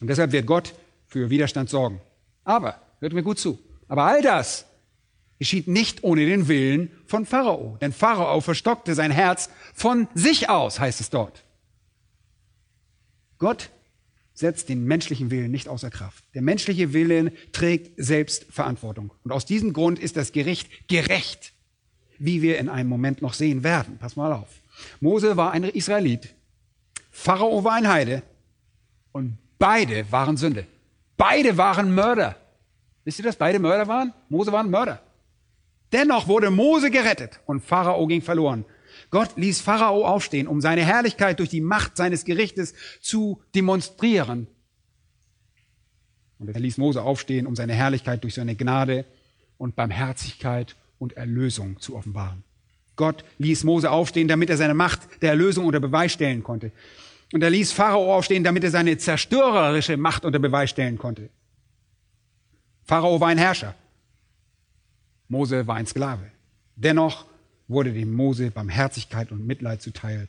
[SPEAKER 1] Und deshalb wird Gott für Widerstand sorgen. Aber, hört mir gut zu, aber all das geschieht nicht ohne den Willen von Pharao. Denn Pharao verstockte sein Herz von sich aus, heißt es dort. Gott setzt den menschlichen Willen nicht außer Kraft. Der menschliche Willen trägt selbst Verantwortung. Und aus diesem Grund ist das Gericht gerecht, wie wir in einem Moment noch sehen werden. Pass mal auf. Mose war ein Israelit, Pharao war ein Heide und beide waren Sünde. Beide waren Mörder. Wisst ihr, dass beide Mörder waren? Mose war ein Mörder. Dennoch wurde Mose gerettet und Pharao ging verloren. Gott ließ Pharao aufstehen, um seine Herrlichkeit durch die Macht seines Gerichtes zu demonstrieren. Und er ließ Mose aufstehen, um seine Herrlichkeit durch seine Gnade und Barmherzigkeit und Erlösung zu offenbaren. Gott ließ Mose aufstehen, damit er seine Macht der Erlösung unter Beweis stellen konnte. Und er ließ Pharao aufstehen, damit er seine zerstörerische Macht unter Beweis stellen konnte. Pharao war ein Herrscher. Mose war ein Sklave. Dennoch wurde dem Mose Barmherzigkeit und Mitleid zuteil,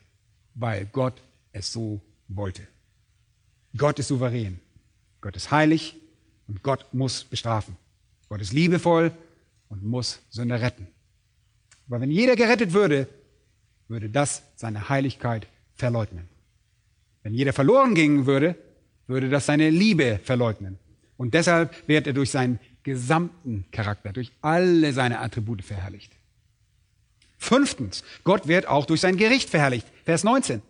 [SPEAKER 1] weil Gott es so wollte. Gott ist souverän. Gott ist heilig und Gott muss bestrafen. Gott ist liebevoll und muss Sünder retten. Aber wenn jeder gerettet würde, würde das seine Heiligkeit verleugnen. Wenn jeder verloren gingen würde, würde das seine Liebe verleugnen. Und deshalb wird er durch seinen gesamten Charakter, durch alle seine Attribute verherrlicht. Fünftens, Gott wird auch durch sein Gericht verherrlicht. Vers 19.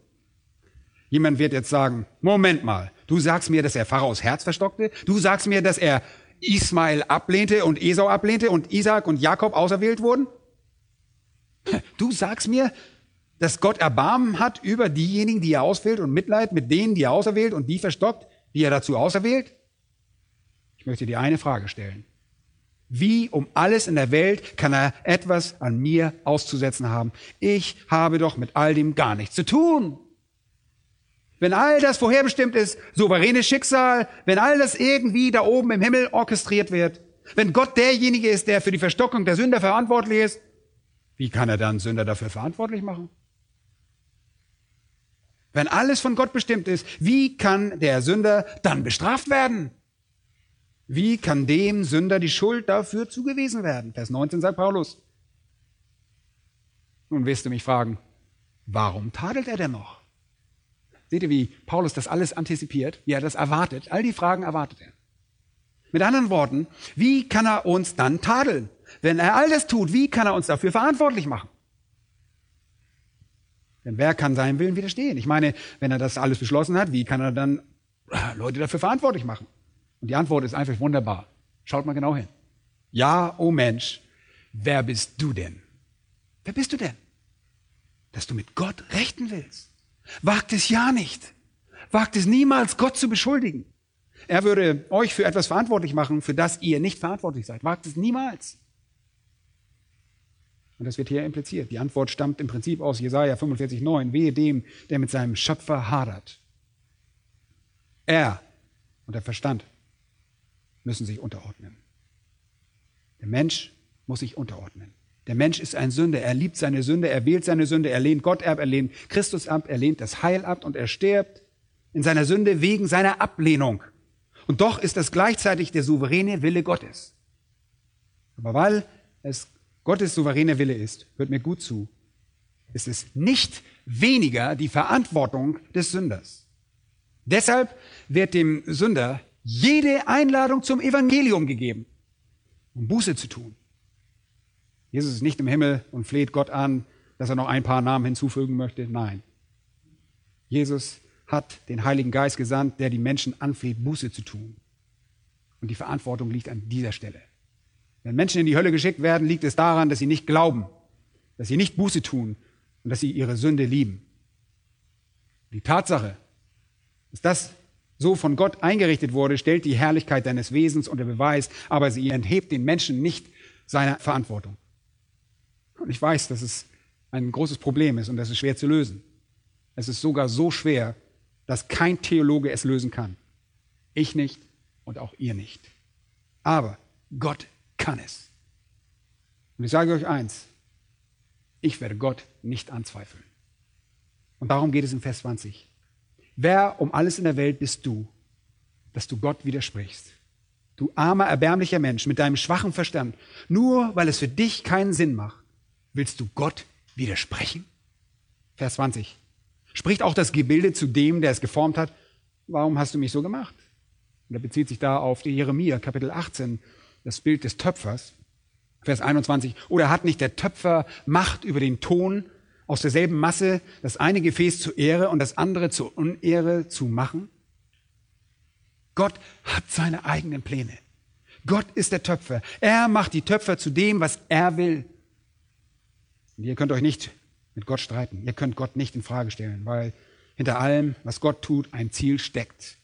[SPEAKER 1] Jemand wird jetzt sagen, Moment mal, du sagst mir, dass er Pharaos Herz verstockte? Du sagst mir, dass er Ismael ablehnte und Esau ablehnte und Isaac und Jakob auserwählt wurden? Du sagst mir, dass Gott Erbarmen hat über diejenigen, die er auswählt und Mitleid mit denen, die er auserwählt und die verstockt, die er dazu auserwählt? Ich möchte dir eine Frage stellen. Wie um alles in der Welt kann er etwas an mir auszusetzen haben? Ich habe doch mit all dem gar nichts zu tun. Wenn all das vorherbestimmt ist, souveränes Schicksal, wenn all das irgendwie da oben im Himmel orchestriert wird, wenn Gott derjenige ist, der für die Verstockung der Sünder verantwortlich ist, wie kann er dann Sünder dafür verantwortlich machen? Wenn alles von Gott bestimmt ist, wie kann der Sünder dann bestraft werden? Wie kann dem Sünder die Schuld dafür zugewiesen werden? Vers 19 sagt Paulus. Nun wirst du mich fragen, warum tadelt er denn noch? Seht ihr, wie Paulus das alles antizipiert, wie er das erwartet? All die Fragen erwartet er. Mit anderen Worten, wie kann er uns dann tadeln? Wenn er all das tut, wie kann er uns dafür verantwortlich machen? Denn wer kann seinem Willen widerstehen? Ich meine, wenn er das alles beschlossen hat, wie kann er dann Leute dafür verantwortlich machen? Und die Antwort ist einfach wunderbar. Schaut mal genau hin. Ja, oh Mensch, wer bist du denn? Wer bist du denn? Dass du mit Gott rechten willst. Wagt es ja nicht. Wagt es niemals, Gott zu beschuldigen. Er würde euch für etwas verantwortlich machen, für das ihr nicht verantwortlich seid. Wagt es niemals. Und das wird hier impliziert. Die Antwort stammt im Prinzip aus Jesaja 45,9. Wehe dem, der mit seinem Schöpfer hadert. Er und der Verstand müssen sich unterordnen. Der Mensch muss sich unterordnen. Der Mensch ist ein Sünder. Er liebt seine Sünde, er wählt seine Sünde, er lehnt Gott ab, er lehnt Christus ab, er lehnt das Heil ab und er stirbt in seiner Sünde wegen seiner Ablehnung. Und doch ist das gleichzeitig der souveräne Wille Gottes. Aber weil es Gottes souveräne Wille ist, hört mir gut zu, ist es nicht weniger die Verantwortung des Sünders. Deshalb wird dem Sünder jede Einladung zum Evangelium gegeben, um Buße zu tun. Jesus ist nicht im Himmel und fleht Gott an, dass er noch ein paar Namen hinzufügen möchte. Nein. Jesus hat den Heiligen Geist gesandt, der die Menschen anfleht, Buße zu tun. Und die Verantwortung liegt an dieser Stelle. Wenn Menschen in die Hölle geschickt werden, liegt es daran, dass sie nicht glauben, dass sie nicht Buße tun und dass sie ihre Sünde lieben. Die Tatsache, dass das so von Gott eingerichtet wurde, stellt die Herrlichkeit deines Wesens unter Beweis, aber sie enthebt den Menschen nicht seiner Verantwortung. Und ich weiß, dass es ein großes Problem ist und das ist schwer zu lösen. Es ist sogar so schwer, dass kein Theologe es lösen kann. Ich nicht und auch ihr nicht. Aber Gott kann es. Und ich sage euch eins, ich werde Gott nicht anzweifeln. Und darum geht es in Vers 20. Wer um alles in der Welt bist du, dass du Gott widersprichst? Du armer, erbärmlicher Mensch mit deinem schwachen Verstand, nur weil es für dich keinen Sinn macht, willst du Gott widersprechen? Vers 20. Spricht auch das Gebilde zu dem, der es geformt hat, warum hast du mich so gemacht? Und er bezieht sich da auf die Jeremia, Kapitel 18, das Bild des Töpfers. Vers 21. Oder hat nicht der Töpfer Macht über den Ton, aus derselben Masse das eine Gefäß zur Ehre und das andere zur Unehre zu machen? Gott hat seine eigenen Pläne. Gott ist der Töpfer. Er macht die Töpfer zu dem, was er will. Und ihr könnt euch nicht mit Gott streiten. Ihr könnt Gott nicht in Frage stellen, weil hinter allem, was Gott tut, ein Ziel steckt.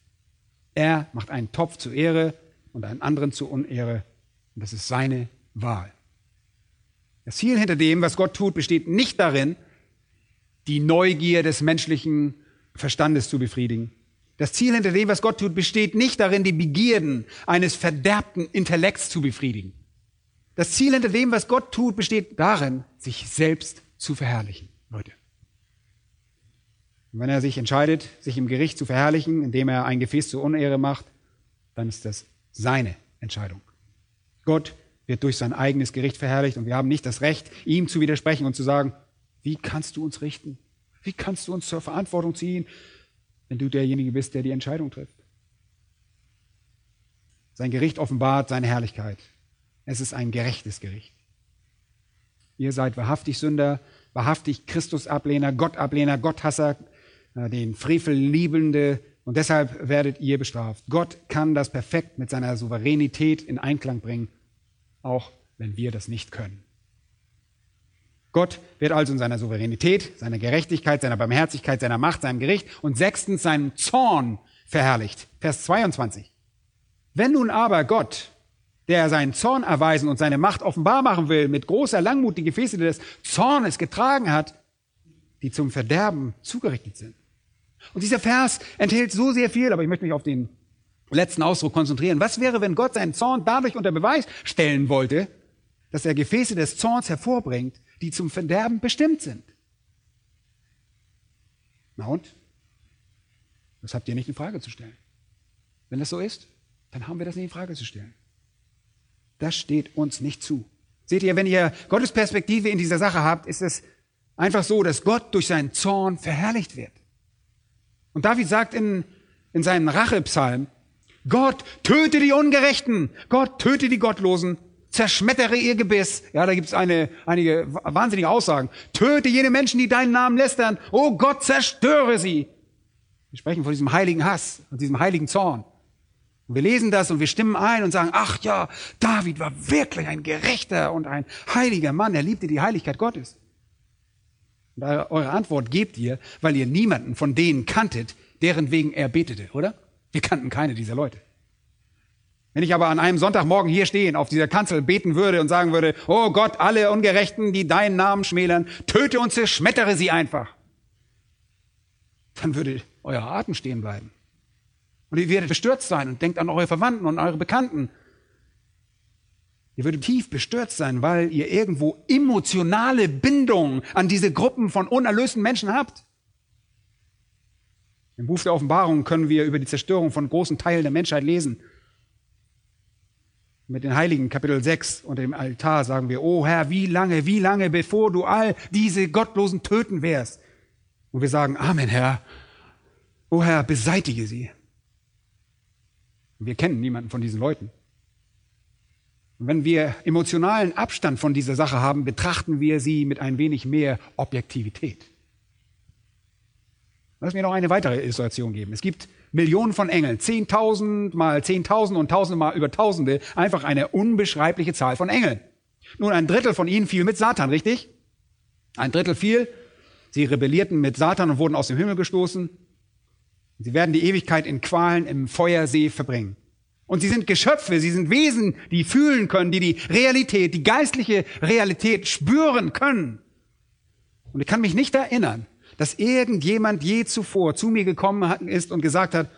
[SPEAKER 1] Er macht einen Topf zur Ehre und einen anderen zur Unehre. Und das ist seine Wahl. Das Ziel hinter dem, was Gott tut, besteht nicht darin, die Neugier des menschlichen Verstandes zu befriedigen. Das Ziel hinter dem, was Gott tut, besteht nicht darin, die Begierden eines verderbten Intellekts zu befriedigen. Das Ziel hinter dem, was Gott tut, besteht darin, sich selbst zu verherrlichen, Leute. Und wenn er sich entscheidet, sich im Gericht zu verherrlichen, indem er ein Gefäß zur Unehre macht, dann ist das seine Entscheidung. Gott wird durch sein eigenes Gericht verherrlicht und wir haben nicht das Recht, ihm zu widersprechen und zu sagen, wie kannst du uns richten? Wie kannst du uns zur Verantwortung ziehen, wenn du derjenige bist, der die Entscheidung trifft? Sein Gericht offenbart seine Herrlichkeit. Es ist ein gerechtes Gericht. Ihr seid wahrhaftig Sünder, wahrhaftig Christusablehner, Gottablehner, Gotthasser, äh, den Frevel liebende und deshalb werdet ihr bestraft. Gott kann das perfekt mit seiner Souveränität in Einklang bringen, auch wenn wir das nicht können. Gott wird also in seiner Souveränität, seiner Gerechtigkeit, seiner Barmherzigkeit, seiner Macht, seinem Gericht und sechstens seinem Zorn verherrlicht. Vers 22. Wenn nun aber Gott der seinen Zorn erweisen und seine Macht offenbar machen will, mit großer Langmut die Gefäße des Zornes getragen hat, die zum Verderben zugerichtet sind. Und dieser Vers enthält so sehr viel, aber ich möchte mich auf den letzten Ausdruck konzentrieren. Was wäre, wenn Gott seinen Zorn dadurch unter Beweis stellen wollte, dass er Gefäße des Zorns hervorbringt, die zum Verderben bestimmt sind? Na und? Das habt ihr nicht in Frage zu stellen. Wenn das so ist, dann haben wir das nicht in Frage zu stellen. Das steht uns nicht zu. Seht ihr, wenn ihr Gottes Perspektive in dieser Sache habt, ist es einfach so, dass Gott durch seinen Zorn verherrlicht wird. Und David sagt in, in seinem Rachepsalm, Gott töte die Ungerechten, Gott töte die Gottlosen, zerschmettere ihr Gebiss. Ja, da gibt es eine, einige wahnsinnige Aussagen. Töte jene Menschen, die deinen Namen lästern. Oh Gott, zerstöre sie. Wir sprechen von diesem heiligen Hass und diesem heiligen Zorn. Und wir lesen das und wir stimmen ein und sagen, ach ja, David war wirklich ein gerechter und ein heiliger Mann. Er liebte die Heiligkeit Gottes. Und eure Antwort gebt ihr, weil ihr niemanden von denen kanntet, deren wegen er betete, oder? Wir kannten keine dieser Leute. Wenn ich aber an einem Sonntagmorgen hier stehen, auf dieser Kanzel beten würde und sagen würde, oh Gott, alle Ungerechten, die deinen Namen schmälern, töte und zerschmettere sie einfach, dann würde euer Atem stehen bleiben. Und ihr werdet bestürzt sein und denkt an eure Verwandten und eure Bekannten. Ihr würdet tief bestürzt sein, weil ihr irgendwo emotionale Bindung an diese Gruppen von unerlösten Menschen habt. Im Buch der Offenbarung können wir über die Zerstörung von großen Teilen der Menschheit lesen. Mit den Heiligen, Kapitel 6, unter dem Altar sagen wir, oh Herr, wie lange, wie lange, bevor du all diese Gottlosen töten wirst? Und wir sagen, Amen, Herr. Oh Herr, beseitige sie. Wir kennen niemanden von diesen Leuten. Wenn wir emotionalen Abstand von dieser Sache haben, betrachten wir sie mit ein wenig mehr Objektivität. Lass mir noch eine weitere Illustration geben. Es gibt Millionen von Engeln, zehntausend mal zehntausend und tausende mal über tausende, einfach eine unbeschreibliche Zahl von Engeln. Nun, ein Drittel von ihnen fiel mit Satan, richtig? Ein Drittel fiel. Sie rebellierten mit Satan und wurden aus dem Himmel gestoßen. Sie werden die Ewigkeit in Qualen im Feuersee verbringen. Und sie sind Geschöpfe, sie sind Wesen, die fühlen können, die die Realität, die geistliche Realität spüren können. Und ich kann mich nicht erinnern, dass irgendjemand je zuvor zu mir gekommen ist und gesagt hat,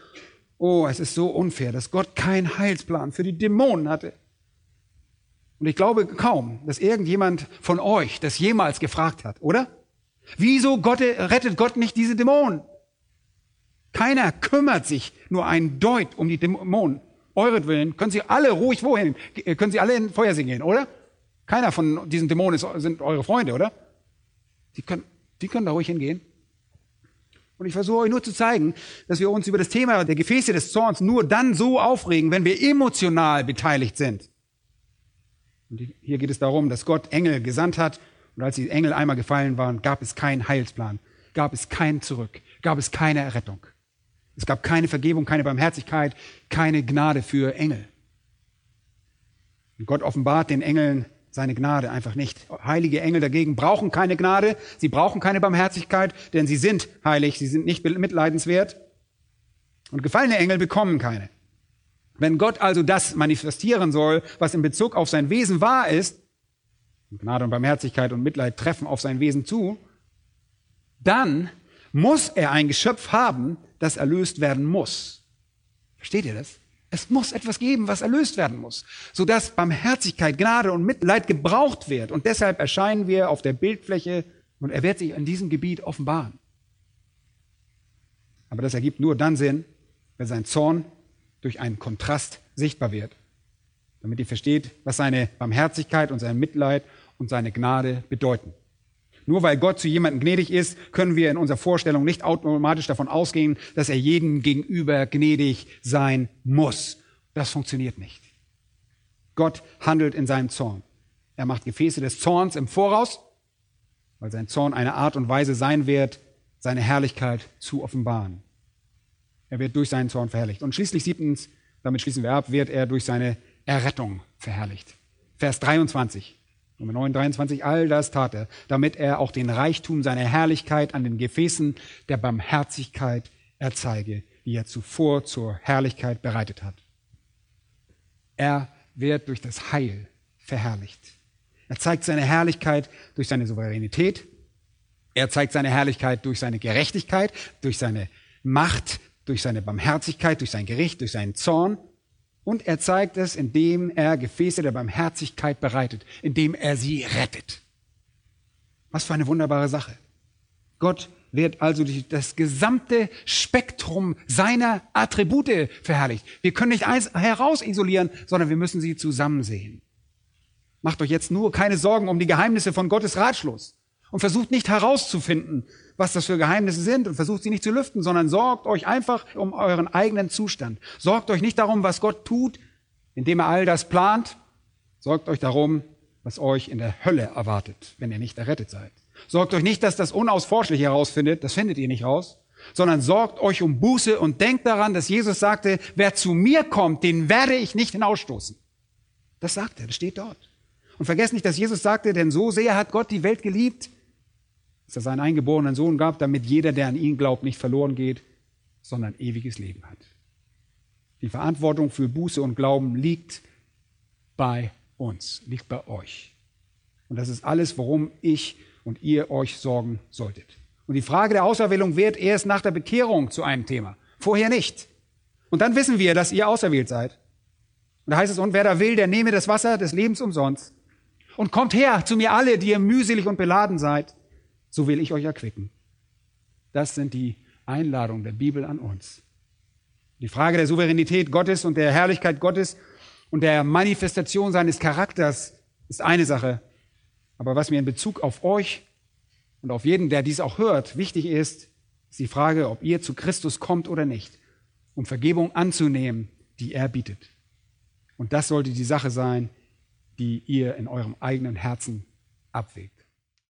[SPEAKER 1] oh, es ist so unfair, dass Gott keinen Heilsplan für die Dämonen hatte. Und ich glaube kaum, dass irgendjemand von euch das jemals gefragt hat, oder? Wieso Gott, rettet Gott nicht diese Dämonen? Keiner kümmert sich nur ein Deut um die Dämonen. Euretwillen können Sie alle ruhig wohin? Können Sie alle in Feuersee gehen, oder? Keiner von diesen Dämonen sind eure Freunde, oder? Die können, die können da ruhig hingehen. Und ich versuche euch nur zu zeigen, dass wir uns über das Thema der Gefäße des Zorns nur dann so aufregen, wenn wir emotional beteiligt sind. Und hier geht es darum, dass Gott Engel gesandt hat und als die Engel einmal gefallen waren, gab es keinen Heilsplan, gab es kein Zurück, gab es keine Errettung. Es gab keine Vergebung, keine Barmherzigkeit, keine Gnade für Engel. Und Gott offenbart den Engeln seine Gnade einfach nicht. Heilige Engel dagegen brauchen keine Gnade, sie brauchen keine Barmherzigkeit, denn sie sind heilig, sie sind nicht mitleidenswert. Und gefallene Engel bekommen keine. Wenn Gott also das manifestieren soll, was in Bezug auf sein Wesen wahr ist, Gnade und Barmherzigkeit und Mitleid treffen auf sein Wesen zu, dann muss er ein Geschöpf haben, das erlöst werden muss. Versteht ihr das? Es muss etwas geben, was erlöst werden muss, sodass Barmherzigkeit, Gnade und Mitleid gebraucht wird. Und deshalb erscheinen wir auf der Bildfläche und er wird sich in diesem Gebiet offenbaren. Aber das ergibt nur dann Sinn, wenn sein Zorn durch einen Kontrast sichtbar wird. Damit ihr versteht, was seine Barmherzigkeit und sein Mitleid und seine Gnade bedeuten. Nur weil Gott zu jemandem gnädig ist, können wir in unserer Vorstellung nicht automatisch davon ausgehen, dass er jedem gegenüber gnädig sein muss. Das funktioniert nicht. Gott handelt in seinem Zorn. Er macht Gefäße des Zorns im Voraus, weil sein Zorn eine Art und Weise sein wird, seine Herrlichkeit zu offenbaren. Er wird durch seinen Zorn verherrlicht. Und schließlich siebtens, damit schließen wir ab, wird er durch seine Errettung verherrlicht. Vers 23. Nummer 9, 23, all das tat er, damit er auch den Reichtum seiner Herrlichkeit an den Gefäßen der Barmherzigkeit erzeige, die er zuvor zur Herrlichkeit bereitet hat. Er wird durch das Heil verherrlicht. Er zeigt seine Herrlichkeit durch seine Souveränität. Er zeigt seine Herrlichkeit durch seine Gerechtigkeit, durch seine Macht, durch seine Barmherzigkeit, durch sein Gericht, durch seinen Zorn. Und er zeigt es, indem er Gefäße der Barmherzigkeit bereitet, indem er sie rettet. Was für eine wunderbare Sache. Gott wird also durch das gesamte Spektrum seiner Attribute verherrlicht. Wir können nicht eins herausisolieren, sondern wir müssen sie zusammen sehen. Macht euch jetzt nur keine Sorgen um die Geheimnisse von Gottes Ratschluss und versucht nicht herauszufinden, was das für Geheimnisse sind und versucht sie nicht zu lüften, sondern sorgt euch einfach um euren eigenen Zustand. Sorgt euch nicht darum, was Gott tut, indem er all das plant. Sorgt euch darum, was euch in der Hölle erwartet, wenn ihr nicht errettet seid. Sorgt euch nicht, dass das Unausforschliche herausfindet, das findet ihr nicht raus, sondern sorgt euch um Buße und denkt daran, dass Jesus sagte, wer zu mir kommt, den werde ich nicht hinausstoßen. Das sagt er, das steht dort. Und vergesst nicht, dass Jesus sagte, denn so sehr hat Gott die Welt geliebt, dass er seinen eingeborenen Sohn gab, damit jeder, der an ihn glaubt, nicht verloren geht, sondern ewiges Leben hat. Die Verantwortung für Buße und Glauben liegt bei uns, liegt bei euch. Und das ist alles, worum ich und ihr euch sorgen solltet. Und die Frage der Auserwählung wird erst nach der Bekehrung zu einem Thema. Vorher nicht. Und dann wissen wir, dass ihr auserwählt seid. Und da heißt es, und wer da will, der nehme das Wasser des Lebens umsonst. Und kommt her zu mir alle, die ihr mühselig und beladen seid so will ich euch erquicken. Das sind die Einladungen der Bibel an uns. Die Frage der Souveränität Gottes und der Herrlichkeit Gottes und der Manifestation seines Charakters ist eine Sache. Aber was mir in Bezug auf euch und auf jeden, der dies auch hört, wichtig ist, ist die Frage, ob ihr zu Christus kommt oder nicht, um Vergebung anzunehmen, die er bietet. Und das sollte die Sache sein, die ihr in eurem eigenen Herzen abwägt.